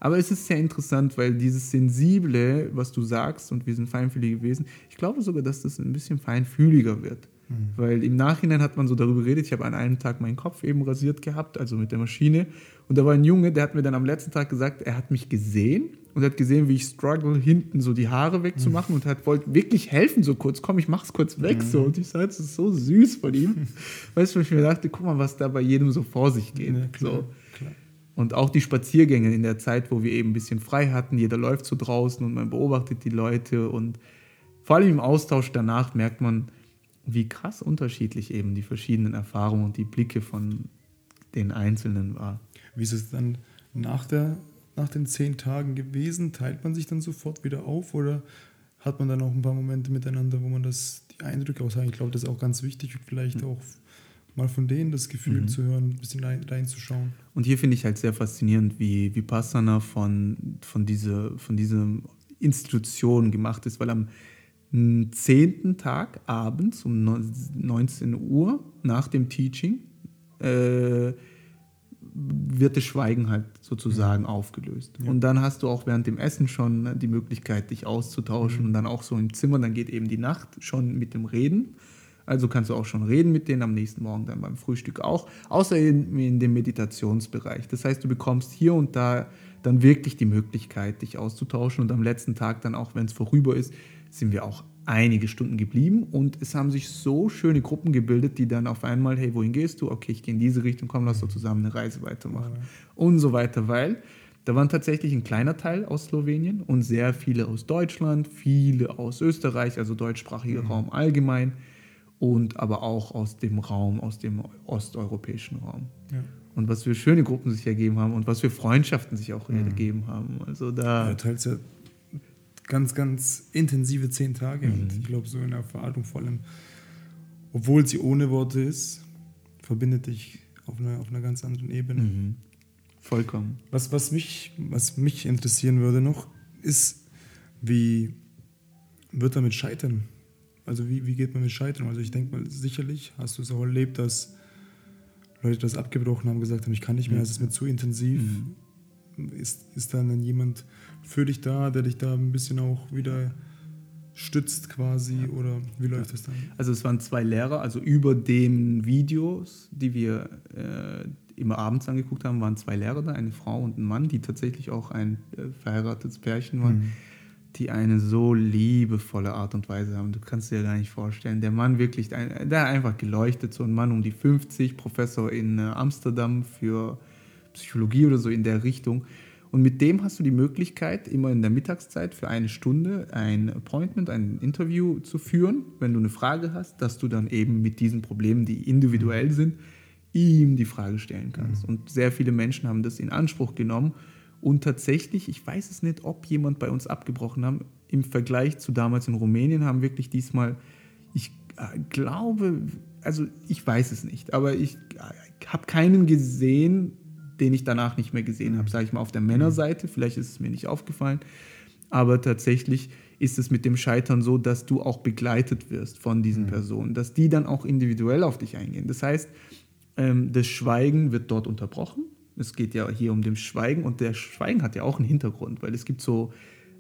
Aber es ist sehr interessant, weil dieses Sensible, was du sagst, und wir sind feinfühlige Wesen, ich glaube sogar, dass das ein bisschen feinfühliger wird. Mhm. Weil im Nachhinein hat man so darüber geredet, ich habe an einem Tag meinen Kopf eben rasiert gehabt, also mit der Maschine. Und da war ein Junge, der hat mir dann am letzten Tag gesagt, er hat mich gesehen und hat gesehen, wie ich struggle, hinten so die Haare wegzumachen mhm. und hat wollte wirklich helfen, so kurz, komm, ich mach's kurz weg. Mhm. So. Und ich sage, das ist so süß von ihm. weißt du, ich mir dachte, guck mal, was da bei jedem so vor sich geht. Ja, klar, so. Klar. Und auch die Spaziergänge in der Zeit, wo wir eben ein bisschen frei hatten, jeder läuft so draußen und man beobachtet die Leute und vor allem im Austausch danach merkt man, wie krass unterschiedlich eben die verschiedenen Erfahrungen und die Blicke von den Einzelnen war. Wie ist es dann nach, der, nach den zehn Tagen gewesen? Teilt man sich dann sofort wieder auf oder hat man dann auch ein paar Momente miteinander, wo man das, die Eindrücke aushält? Ich glaube, das ist auch ganz wichtig, vielleicht mhm. auch mal von denen das Gefühl mhm. zu hören, ein bisschen rein, reinzuschauen. Und hier finde ich halt sehr faszinierend, wie Vipassana von, von, diese, von dieser Institution gemacht ist, weil am zehnten Tag abends um 19 Uhr nach dem Teaching äh, wird das Schweigen halt sozusagen mhm. aufgelöst. Ja. Und dann hast du auch während dem Essen schon die Möglichkeit, dich auszutauschen mhm. und dann auch so im Zimmer, dann geht eben die Nacht schon mit dem Reden. Also kannst du auch schon reden mit denen am nächsten Morgen, dann beim Frühstück auch, außer in, in dem Meditationsbereich. Das heißt, du bekommst hier und da dann wirklich die Möglichkeit, dich auszutauschen und am letzten Tag dann auch, wenn es vorüber ist, sind wir auch einige Stunden geblieben und es haben sich so schöne Gruppen gebildet, die dann auf einmal, hey, wohin gehst du? Okay, ich gehe in diese Richtung, komm, lass doch zusammen eine Reise weitermachen ja. und so weiter, weil da waren tatsächlich ein kleiner Teil aus Slowenien und sehr viele aus Deutschland, viele aus Österreich, also deutschsprachiger mhm. Raum allgemein und aber auch aus dem Raum, aus dem osteuropäischen Raum. Ja. Und was für schöne Gruppen sich ergeben haben und was für Freundschaften sich auch mhm. ergeben haben. Also da. Ja, teils ja ganz, ganz intensive zehn Tage. Mhm. Und ich glaube, so eine Erfahrung vor allem, obwohl sie ohne Worte ist, verbindet dich auf einer, auf einer ganz anderen Ebene. Mhm. Vollkommen. Was, was, mich, was mich interessieren würde noch, ist, wie wird damit scheitern? Also wie, wie geht man mit Scheitern? Also ich denke mal, sicherlich hast du es auch erlebt, dass Leute das abgebrochen haben, gesagt haben, ich kann nicht mehr, Ja. es ist mir zu intensiv. Mhm. Ist, ist dann jemand für dich da, der dich da ein bisschen auch wieder stützt quasi oder wie läuft das dann? Also es waren zwei Lehrer, also über den Videos, die wir äh, immer abends angeguckt haben, waren zwei Lehrer da, eine Frau und ein Mann, die tatsächlich auch ein äh, verheiratetes Pärchen waren, Mhm. die eine so liebevolle Art und Weise haben. Du kannst dir gar nicht vorstellen. Der Mann wirklich, ein- der hat einfach geleuchtet, so ein Mann um die 50, Professor in äh, Amsterdam für Psychologie oder so in der Richtung. Und mit dem hast du die Möglichkeit, immer in der Mittagszeit für eine Stunde ein Appointment, ein Interview zu führen, wenn du eine Frage hast, dass du dann eben mit diesen Problemen, die individuell sind, ihm die Frage stellen kannst. Und sehr viele Menschen haben das in Anspruch genommen. Und tatsächlich, ich weiß es nicht, ob jemand bei uns abgebrochen haben, im Vergleich zu damals in Rumänien haben wirklich diesmal, ich äh, glaube, also ich weiß es nicht, aber ich äh, habe keinen gesehen, den ich danach nicht mehr gesehen habe, sage ich mal auf der Männerseite, vielleicht ist es mir nicht aufgefallen, aber tatsächlich ist es mit dem Scheitern so, dass du auch begleitet wirst von diesen Personen, dass die dann auch individuell auf dich eingehen. Das heißt, ähm, das Schweigen wird dort unterbrochen. Es geht ja hier um das Schweigen und der Schweigen hat ja auch einen Hintergrund, weil es gibt so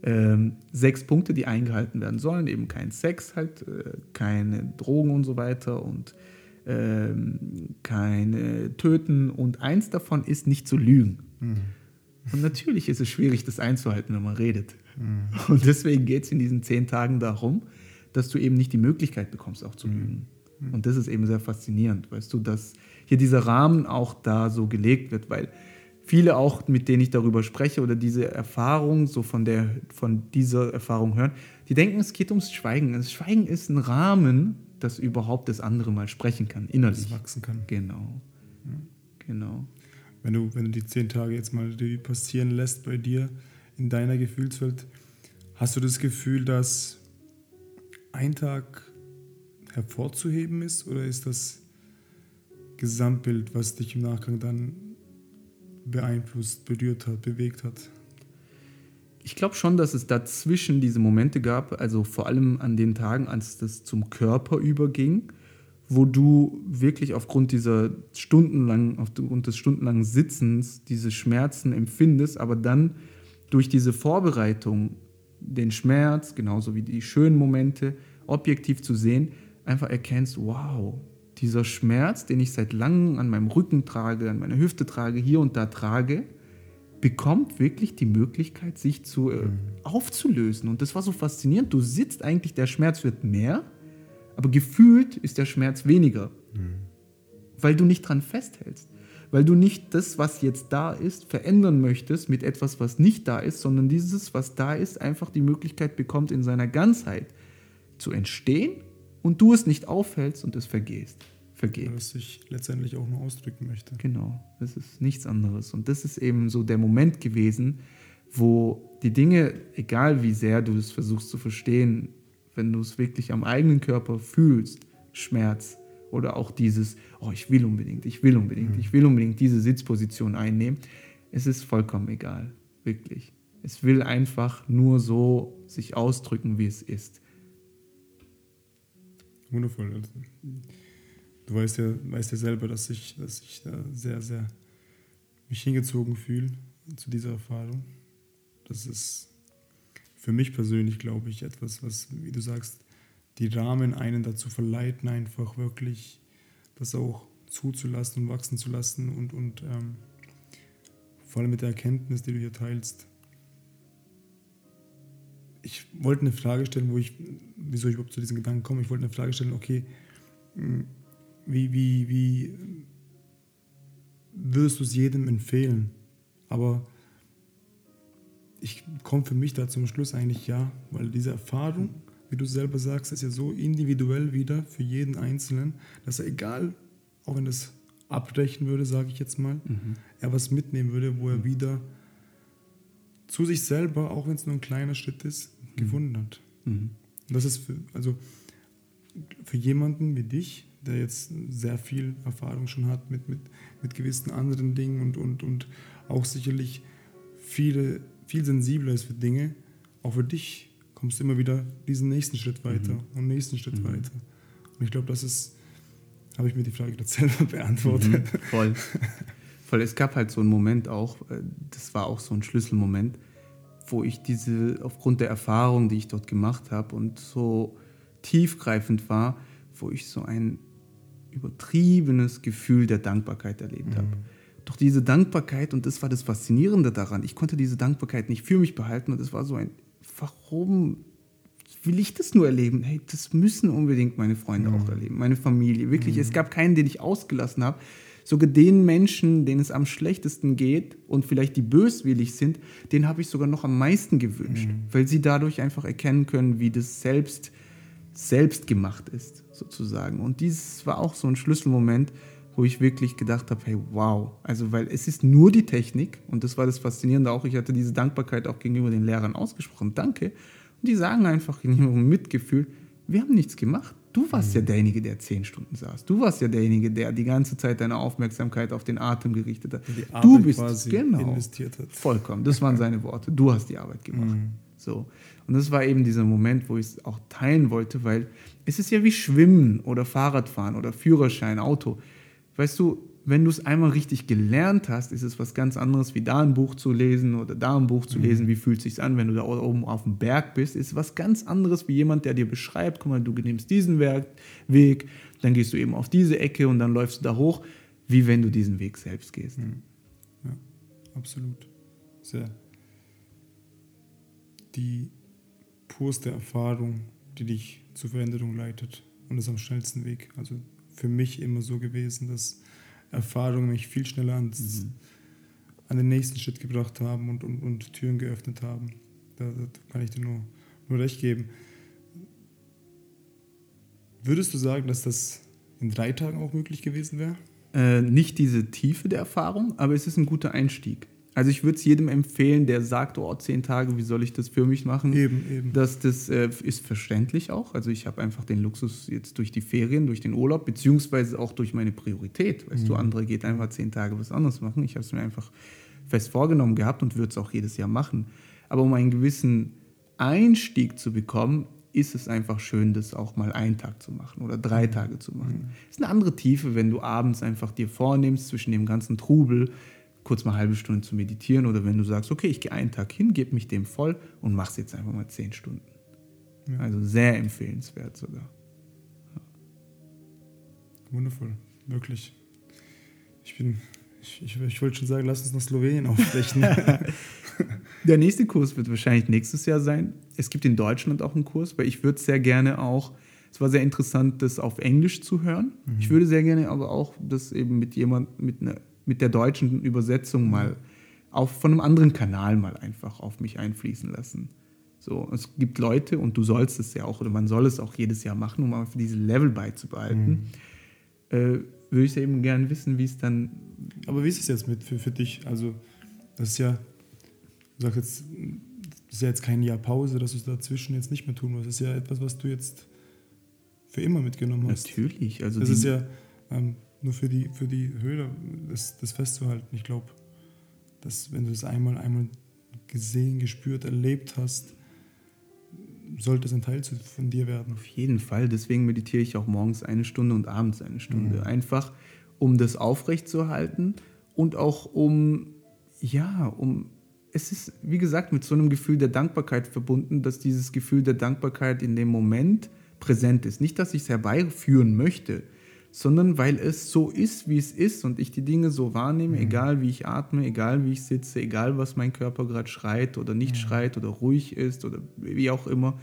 ähm, sechs Punkte, die eingehalten werden sollen. Eben kein Sex, halt, äh, keine Drogen und so weiter und ähm, kein äh, Töten. Und eins davon ist nicht zu lügen. Und natürlich ist es schwierig, das einzuhalten, wenn man redet. Und deswegen geht es in diesen zehn Tagen darum, dass du eben nicht die Möglichkeit bekommst, auch zu lügen. Und das ist eben sehr faszinierend, weißt du, dass hier dieser Rahmen auch da so gelegt wird, weil viele auch, mit denen ich darüber spreche oder diese Erfahrung, so von, der, von dieser Erfahrung hören, die denken, es geht ums Schweigen. Das Schweigen ist ein Rahmen, dass überhaupt das andere mal sprechen kann, Das innerlich. wachsen kann. Genau. Genau. Wenn du, wenn du die zehn Tage jetzt mal passieren lässt bei dir in deiner Gefühlswelt, hast du das Gefühl, dass ein Tag hervorzuheben ist oder ist das Gesamtbild, was dich im Nachgang dann beeinflusst, berührt hat, bewegt hat? Ich glaube schon, dass es dazwischen diese Momente gab, also vor allem an den Tagen, als das zum Körper überging, wo du wirklich aufgrund dieser stundenlangen, aufgrund des stundenlangen Sitzens diese Schmerzen empfindest, aber dann durch diese Vorbereitung den Schmerz, genauso wie die schönen Momente, objektiv zu sehen, einfach erkennst, wow, dieser Schmerz, den ich seit langem an meinem Rücken trage, an meiner Hüfte trage, hier und da trage, bekommt wirklich die Möglichkeit, sich zu, äh, aufzulösen. Und das war so faszinierend. Du sitzt eigentlich, der Schmerz wird mehr, aber gefühlt ist der Schmerz weniger, weil du nicht dran festhältst. Weil du nicht das, was jetzt da ist, verändern möchtest mit etwas, was nicht da ist, sondern dieses, was da ist, einfach die Möglichkeit bekommt, in seiner Ganzheit zu entstehen und du es nicht aufhältst und es vergehst. Vergeht. Was ich letztendlich auch nur ausdrücken möchte. Genau, das ist nichts anderes. Und das ist eben so der Moment gewesen, wo die Dinge, egal wie sehr du es versuchst zu verstehen, wenn du es wirklich am eigenen Körper fühlst, Schmerz oder auch dieses, oh, ich will unbedingt, ich will unbedingt, ich will unbedingt diese Sitzposition einnehmen, es ist vollkommen egal, wirklich. Es will einfach nur so sich ausdrücken, wie es ist. Wundervoll. Also, du weißt ja, weißt ja selber, dass ich, dass ich da sehr, sehr mich hingezogen fühle zu dieser Erfahrung. Das ist für mich persönlich, glaube ich, etwas, was, wie du sagst, die Rahmen einen dazu verleiten, einfach wirklich das auch zuzulassen und wachsen zu lassen und, und ähm, vor allem mit der Erkenntnis, die du hier teilst. Ich wollte eine Frage stellen, wo ich, wieso ich überhaupt zu diesen Gedanken komme. Ich wollte eine Frage stellen, okay, mh, wie, wie, wie würdest du es jedem empfehlen? Aber ich komme für mich da zum Schluss eigentlich ja, weil diese Erfahrung, wie du selber sagst, ist ja so individuell wieder für jeden Einzelnen, dass er egal, auch wenn das abbrechen würde, sage ich jetzt mal, er was mitnehmen würde, wo er wieder zu sich selber, auch wenn es nur ein kleiner Schritt ist, gefunden hat. Mhm. Das ist für, also für jemanden wie dich, der jetzt sehr viel Erfahrung schon hat mit, mit, mit gewissen anderen Dingen und, und, und auch sicherlich viele, viel sensibler ist für Dinge, auch für dich kommst du immer wieder diesen nächsten Schritt weiter und nächsten Schritt weiter. Und ich glaube, das ist habe ich mir die Frage gerade selber beantwortet. Mhm, voll. voll. Es gab halt so einen Moment auch, äh, das war auch so ein Schlüsselmoment, wo ich diese, aufgrund der Erfahrung, die ich dort gemacht habe und so tiefgreifend war, wo ich so ein übertriebenes Gefühl der Dankbarkeit erlebt mhm. habe. Doch diese Dankbarkeit, und das war das Faszinierende daran, ich konnte diese Dankbarkeit nicht für mich behalten und es war so ein, warum will ich das nur erleben? Hey, das müssen unbedingt meine Freunde mhm. auch erleben, meine Familie. Wirklich, mhm. es gab keinen, den ich ausgelassen habe. Sogar den Menschen, denen es am schlechtesten geht und vielleicht die böswillig sind, den habe ich sogar noch am meisten gewünscht, mhm. weil sie dadurch einfach erkennen können, wie das selbst selbst gemacht ist, sozusagen. Und dieses war auch so ein Schlüsselmoment, wo ich wirklich gedacht habe, hey, wow. Also, weil es ist nur die Technik und das war das Faszinierende auch. Ich hatte diese Dankbarkeit auch gegenüber den Lehrern ausgesprochen. Danke. Und die sagen einfach in ihrem Mitgefühl, wir haben nichts gemacht. Du warst mhm. ja derjenige, der zehn Stunden saß. Du warst ja derjenige, der die ganze Zeit deine Aufmerksamkeit auf den Atem gerichtet hat. Die Arbeit du bist quasi genau, investiert hat. Vollkommen. Das waren seine Worte. Du hast die Arbeit gemacht. Mhm. So. Und das war eben dieser Moment, wo ich es auch teilen wollte, weil es ist ja wie Schwimmen oder Fahrradfahren oder Führerschein, Auto. Weißt du, wenn du es einmal richtig gelernt hast, ist es was ganz anderes, wie da ein Buch zu lesen oder da ein Buch zu lesen. Mhm. Wie fühlt es sich an, wenn du da oben auf dem Berg bist? Ist was ganz anderes, wie jemand, der dir beschreibt, guck mal, du nimmst diesen Weg, dann gehst du eben auf diese Ecke und dann läufst du da hoch, wie wenn du diesen Weg selbst gehst. Mhm. Ja, absolut. Sehr. Die purste Erfahrung, die dich zur Veränderung leitet und ist am schnellsten Weg. Also für mich immer so gewesen, dass Erfahrungen mich viel schneller ans, mhm. an den nächsten Schritt gebracht haben und, und, und Türen geöffnet haben. Da, da, kann ich dir nur, nur recht geben. Würdest du sagen, dass das in drei Tagen auch möglich gewesen wäre? Äh, nicht diese Tiefe der Erfahrung, aber es ist ein guter Einstieg. Also ich würde es jedem empfehlen, der sagt, oh, zehn Tage, wie soll ich das für mich machen? Eben, eben. Das, das äh, ist verständlich auch. Also ich habe einfach den Luxus jetzt durch die Ferien, durch den Urlaub, beziehungsweise auch durch meine Priorität. Weißt mhm. du, andere geht einfach zehn Tage was anderes machen. Ich habe es mir einfach fest vorgenommen gehabt und würde es auch jedes Jahr machen. Aber um einen gewissen Einstieg zu bekommen, ist es einfach schön, das auch mal einen Tag zu machen oder drei mhm. Tage zu machen. Mhm. Ist eine andere Tiefe, wenn du abends einfach dir vornimmst, zwischen dem ganzen Trubel kurz mal eine halbe Stunde zu meditieren oder wenn du sagst, okay, ich gehe einen Tag hin, gebe mich dem voll und mach es jetzt einfach mal zehn Stunden. Ja. Also sehr empfehlenswert sogar. Ja. Wundervoll, wirklich. Ich bin, ich, ich, ich wollte schon sagen, lass uns nach Slowenien aufbrechen. Der nächste Kurs wird wahrscheinlich nächstes Jahr sein. Es gibt in Deutschland auch einen Kurs, weil ich würde sehr gerne auch, es war sehr interessant, das auf Englisch zu hören. Mhm. Ich würde sehr gerne aber auch das eben mit jemand, mit einer mit der deutschen Übersetzung mal auf, von einem anderen Kanal mal einfach auf mich einfließen lassen. So, es gibt Leute, und du sollst es ja auch, oder man soll es auch jedes Jahr machen, um einfach diese Level beizubehalten. Mhm. Äh, würde ich eben gerne wissen, wie es dann. Aber wie ist es jetzt mit für, für dich? Also, das ist ja, du sagst jetzt, das ist ja jetzt kein Jahr Pause, dass du es dazwischen jetzt nicht mehr tun musst. Das ist ja etwas, was du jetzt für immer mitgenommen hast. Natürlich. Also das ist ja, ähm, nur für die, für die Höhle das, das festzuhalten. Ich glaube, dass wenn du das einmal, einmal gesehen, gespürt, erlebt hast, sollte es ein Teil von dir werden. Auf jeden Fall. Deswegen meditiere ich auch morgens eine Stunde und abends eine Stunde. Mhm. Einfach, um das aufrechtzuerhalten und auch um, ja, um, es ist, wie gesagt, mit so einem Gefühl der Dankbarkeit verbunden, dass dieses Gefühl der Dankbarkeit in dem Moment präsent ist. Nicht, dass ich es herbeiführen möchte, sondern weil es so ist, wie es ist und ich die Dinge so wahrnehme, mhm. egal wie ich atme, egal wie ich sitze, egal was mein Körper gerade schreit oder nicht mhm. schreit oder ruhig ist oder wie auch immer,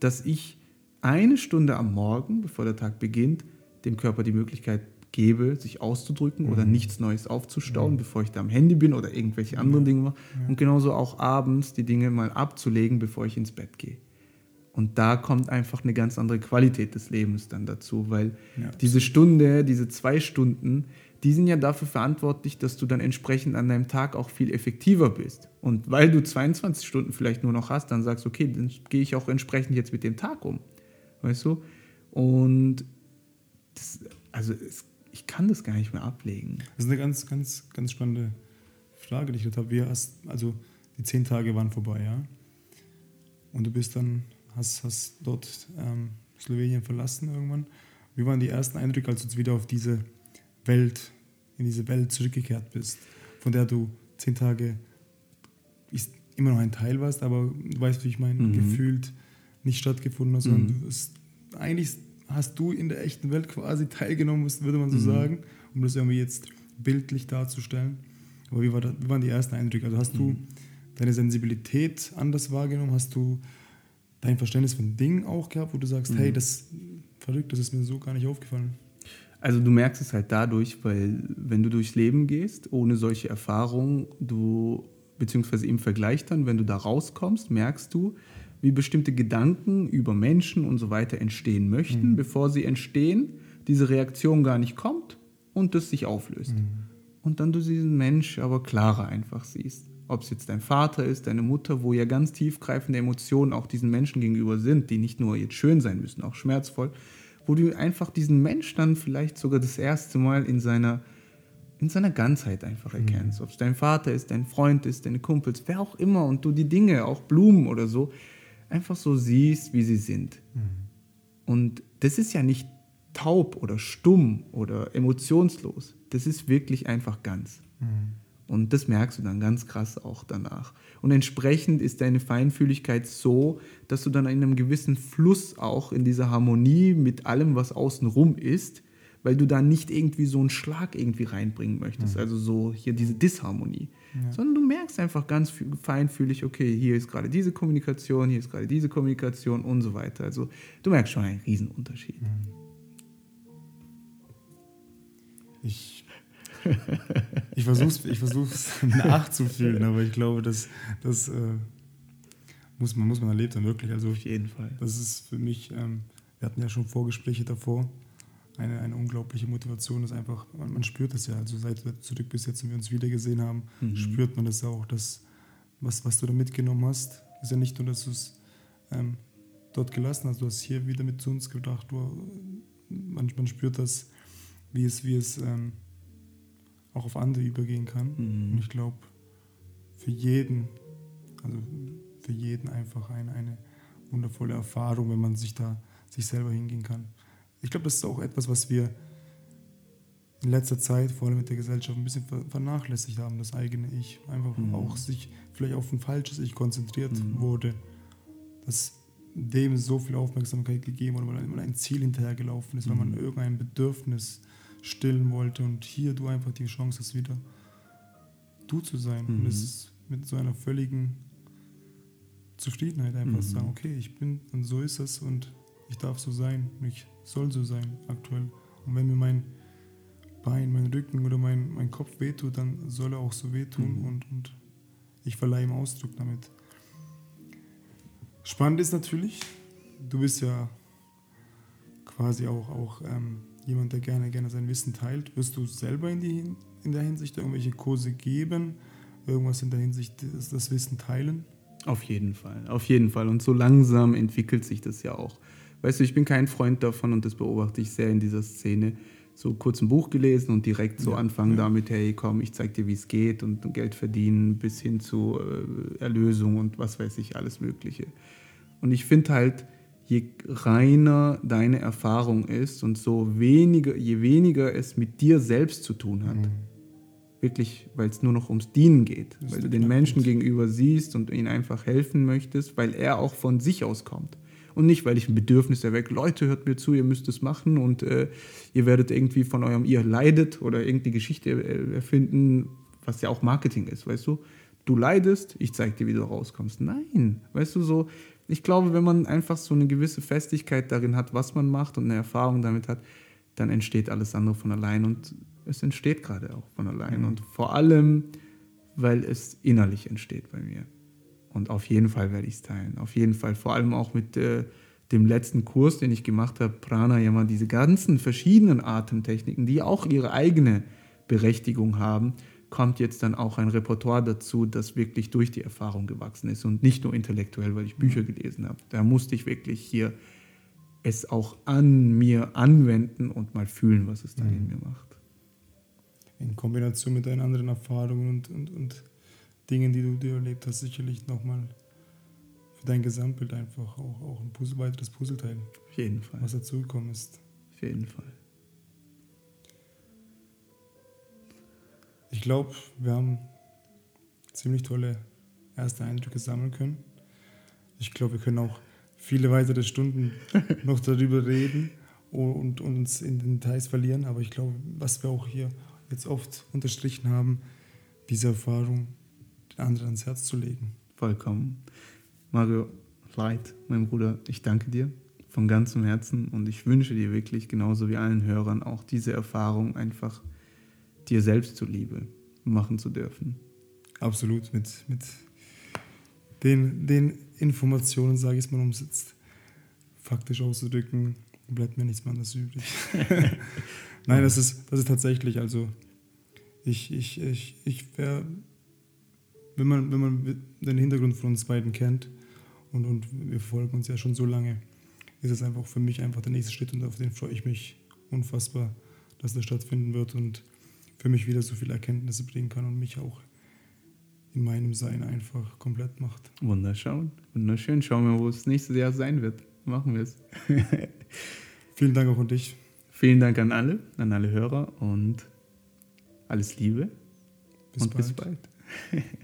dass ich eine Stunde am Morgen, bevor der Tag beginnt, dem Körper die Möglichkeit gebe, sich auszudrücken mhm. oder nichts Neues aufzustauen, bevor ich da am Handy bin oder irgendwelche anderen Dinge mache. Und genauso auch abends die Dinge mal abzulegen, bevor ich ins Bett gehe. Und da kommt einfach eine ganz andere Qualität des Lebens dann dazu, weil ja, diese Stunde, diese zwei Stunden, die sind ja dafür verantwortlich, dass du dann entsprechend an deinem Tag auch viel effektiver bist. Und weil du 22 Stunden vielleicht nur noch hast, dann sagst du, okay, dann gehe ich auch entsprechend jetzt mit dem Tag um. Weißt du? Und das, also es, ich kann das gar nicht mehr ablegen. Das ist eine ganz, ganz, ganz spannende Frage, die ich habe. Wir hast, also die zehn Tage waren vorbei, ja. Und du bist dann hast, hast dort ähm, Slowenien verlassen irgendwann. Wie waren die ersten Eindrücke, als du jetzt wieder auf diese Welt, in diese Welt zurückgekehrt bist, von der du zehn Tage ist immer noch ein Teil warst, aber du weißt, wie ich meine, mhm. gefühlt nicht stattgefunden hat, sondern mhm. es, eigentlich hast du in der echten Welt quasi teilgenommen, würde man so mhm. sagen, um das irgendwie jetzt bildlich darzustellen. Aber wie, war das, wie waren die ersten Eindrücke? Also hast du mhm. deine Sensibilität anders wahrgenommen? Hast du dein Verständnis von Dingen auch gehabt, wo du sagst, hey, mhm. das verrückt, das ist mir so gar nicht aufgefallen? Also du merkst es halt dadurch, weil wenn du durchs Leben gehst, ohne solche Erfahrungen, du, beziehungsweise im Vergleich dann, wenn du da rauskommst, merkst du, wie bestimmte Gedanken über Menschen und so weiter entstehen möchten, mhm. bevor sie entstehen, diese Reaktion gar nicht kommt und das sich auflöst. Mhm. Und dann du diesen Mensch aber klarer einfach siehst. Ob es jetzt dein Vater ist, deine Mutter, wo ja ganz tiefgreifende Emotionen auch diesen Menschen gegenüber sind, die nicht nur jetzt schön sein müssen, auch schmerzvoll, wo du einfach diesen Mensch dann vielleicht sogar das erste Mal in seiner, in seiner Ganzheit einfach mhm. erkennst. Mhm. Ob es dein Vater ist, dein Freund ist, deine Kumpels, wer auch immer und du die Dinge, auch Blumen oder so, einfach so siehst, wie sie sind. Mhm. Und das ist ja nicht taub oder stumm oder emotionslos. Das ist wirklich einfach ganz. Mhm. Und das merkst du dann ganz krass auch danach. Und entsprechend ist deine Feinfühligkeit so, dass du dann in einem gewissen Fluss auch in dieser Harmonie mit allem, was außenrum ist, weil du da nicht irgendwie so einen Schlag irgendwie reinbringen möchtest. Mhm. Also so hier diese Disharmonie. Ja. Sondern du merkst einfach ganz feinfühlig, okay, hier ist gerade diese Kommunikation, hier ist gerade diese Kommunikation und so weiter. Also du merkst schon einen Riesenunterschied. Mhm. Ich ich versuche es ich versuch's nachzufühlen, aber ich glaube, das, das äh, muss, man, muss man erlebt haben, wirklich. Also, Auf jeden Fall. Das ist für mich, ähm, wir hatten ja schon Vorgespräche davor, eine, eine unglaubliche Motivation ist einfach, man, man spürt es ja, also seit wir zurück bis jetzt und wir uns wieder gesehen haben, mhm. spürt man das auch, dass was, was du da mitgenommen hast, ist ja nicht nur, dass du es ähm, dort gelassen hast, du hast hier wieder mit zu uns gedacht, du, man, man spürt das, wie es, wie es ähm, auch auf andere übergehen kann. Mhm. Und ich glaube, für jeden, also für jeden einfach eine, eine wundervolle Erfahrung, wenn man sich da sich selber hingehen kann. Ich glaube, das ist auch etwas, was wir in letzter Zeit, vor allem mit der Gesellschaft, ein bisschen vernachlässigt haben, das eigene Ich. Einfach mhm. auch sich vielleicht auf ein falsches Ich konzentriert mhm. wurde. Dass dem so viel Aufmerksamkeit gegeben wurde, weil man ein Ziel hinterhergelaufen ist, mhm. weil man mhm. irgendein Bedürfnis stillen wollte und hier du einfach die Chance hast, wieder du zu sein. Mhm. Und es ist mit so einer völligen Zufriedenheit einfach mhm. sagen, okay, ich bin und so ist es und ich darf so sein und ich soll so sein aktuell. Und wenn mir mein Bein, mein Rücken oder mein, mein Kopf wehtut, dann soll er auch so wehtun mhm. und, und ich verleihe ihm Ausdruck damit. Spannend ist natürlich, du bist ja quasi auch, auch ähm, jemand, der gerne, gerne sein Wissen teilt. Wirst du selber in, die, in der Hinsicht irgendwelche Kurse geben, irgendwas in der Hinsicht das, das Wissen teilen? Auf jeden Fall, auf jeden Fall. Und so langsam entwickelt sich das ja auch. Weißt du, ich bin kein Freund davon und das beobachte ich sehr in dieser Szene. So kurz ein Buch gelesen und direkt so ja, anfangen ja. damit, hey, komm, ich zeig dir, wie es geht und Geld verdienen bis hin zu äh, Erlösung und was weiß ich, alles Mögliche. Und ich finde halt, je reiner deine Erfahrung ist und so weniger, je weniger es mit dir selbst zu tun hat. Mhm. Wirklich, weil es nur noch ums Dienen geht, weil du den Menschen ist. gegenüber siehst und ihnen einfach helfen möchtest, weil er auch von sich aus kommt. Und nicht, weil ich ein Bedürfnis erwecke, Leute, hört mir zu, ihr müsst es machen und äh, ihr werdet irgendwie von eurem Ihr leidet oder irgendeine Geschichte erfinden, was ja auch Marketing ist, weißt du? Du leidest, ich zeig dir, wie du rauskommst. Nein, weißt du, so, ich glaube, wenn man einfach so eine gewisse Festigkeit darin hat, was man macht und eine Erfahrung damit hat, dann entsteht alles andere von allein und es entsteht gerade auch von allein. Mhm. Und vor allem, weil es innerlich entsteht bei mir. Und auf jeden Fall werde ich es teilen. Auf jeden Fall. Vor allem auch mit äh, dem letzten Kurs, den ich gemacht habe, Pranayama, diese ganzen verschiedenen Atemtechniken, die auch ihre eigene Berechtigung haben kommt jetzt dann auch ein Repertoire dazu, das wirklich durch die Erfahrung gewachsen ist und nicht nur intellektuell, weil ich Bücher gelesen habe. Da musste ich wirklich hier es auch an mir anwenden und mal fühlen, was es da mhm. in mir macht. In Kombination mit deinen anderen Erfahrungen und, und, und Dingen, die du dir erlebt hast, sicherlich nochmal für dein Gesamtbild einfach auch, auch ein Puzzle, weiteres Puzzleteil. Auf jeden Fall. Was dazugekommen ist. Auf jeden Fall. Ich glaube, wir haben ziemlich tolle erste Eindrücke sammeln können. Ich glaube, wir können auch viele weitere Stunden noch darüber reden und, uns in den Details verlieren. Aber ich glaube, was wir auch hier jetzt oft unterstrichen haben, diese Erfahrung den anderen ans Herz zu legen. Vollkommen. Mario Leid, mein Bruder, ich danke dir von ganzem Herzen und ich wünsche dir wirklich, genauso wie allen Hörern, auch diese Erfahrung einfach dir selbst zuliebe machen zu dürfen. Absolut, mit, mit den, den Informationen, sage ich es mal umsetzt, faktisch auszudrücken, bleibt mir nichts mehr anderes übrig. Nein, das ist, das ist tatsächlich, also ich, ich, ich, ich wäre, wenn man, wenn man den Hintergrund von uns beiden kennt und, und wir folgen uns ja schon so lange, ist es einfach für mich einfach der nächste Schritt und auf den freue ich mich unfassbar, dass der stattfinden wird und für mich wieder so viele Erkenntnisse bringen kann und mich auch in meinem Sein einfach komplett macht. Wunderschön, wunderschön. Schauen wir, wo es nächstes Jahr sein wird. Machen wir es. Vielen Dank auch an dich. Vielen Dank an alle, an alle Hörer und alles Liebe bis und bald. bis bald.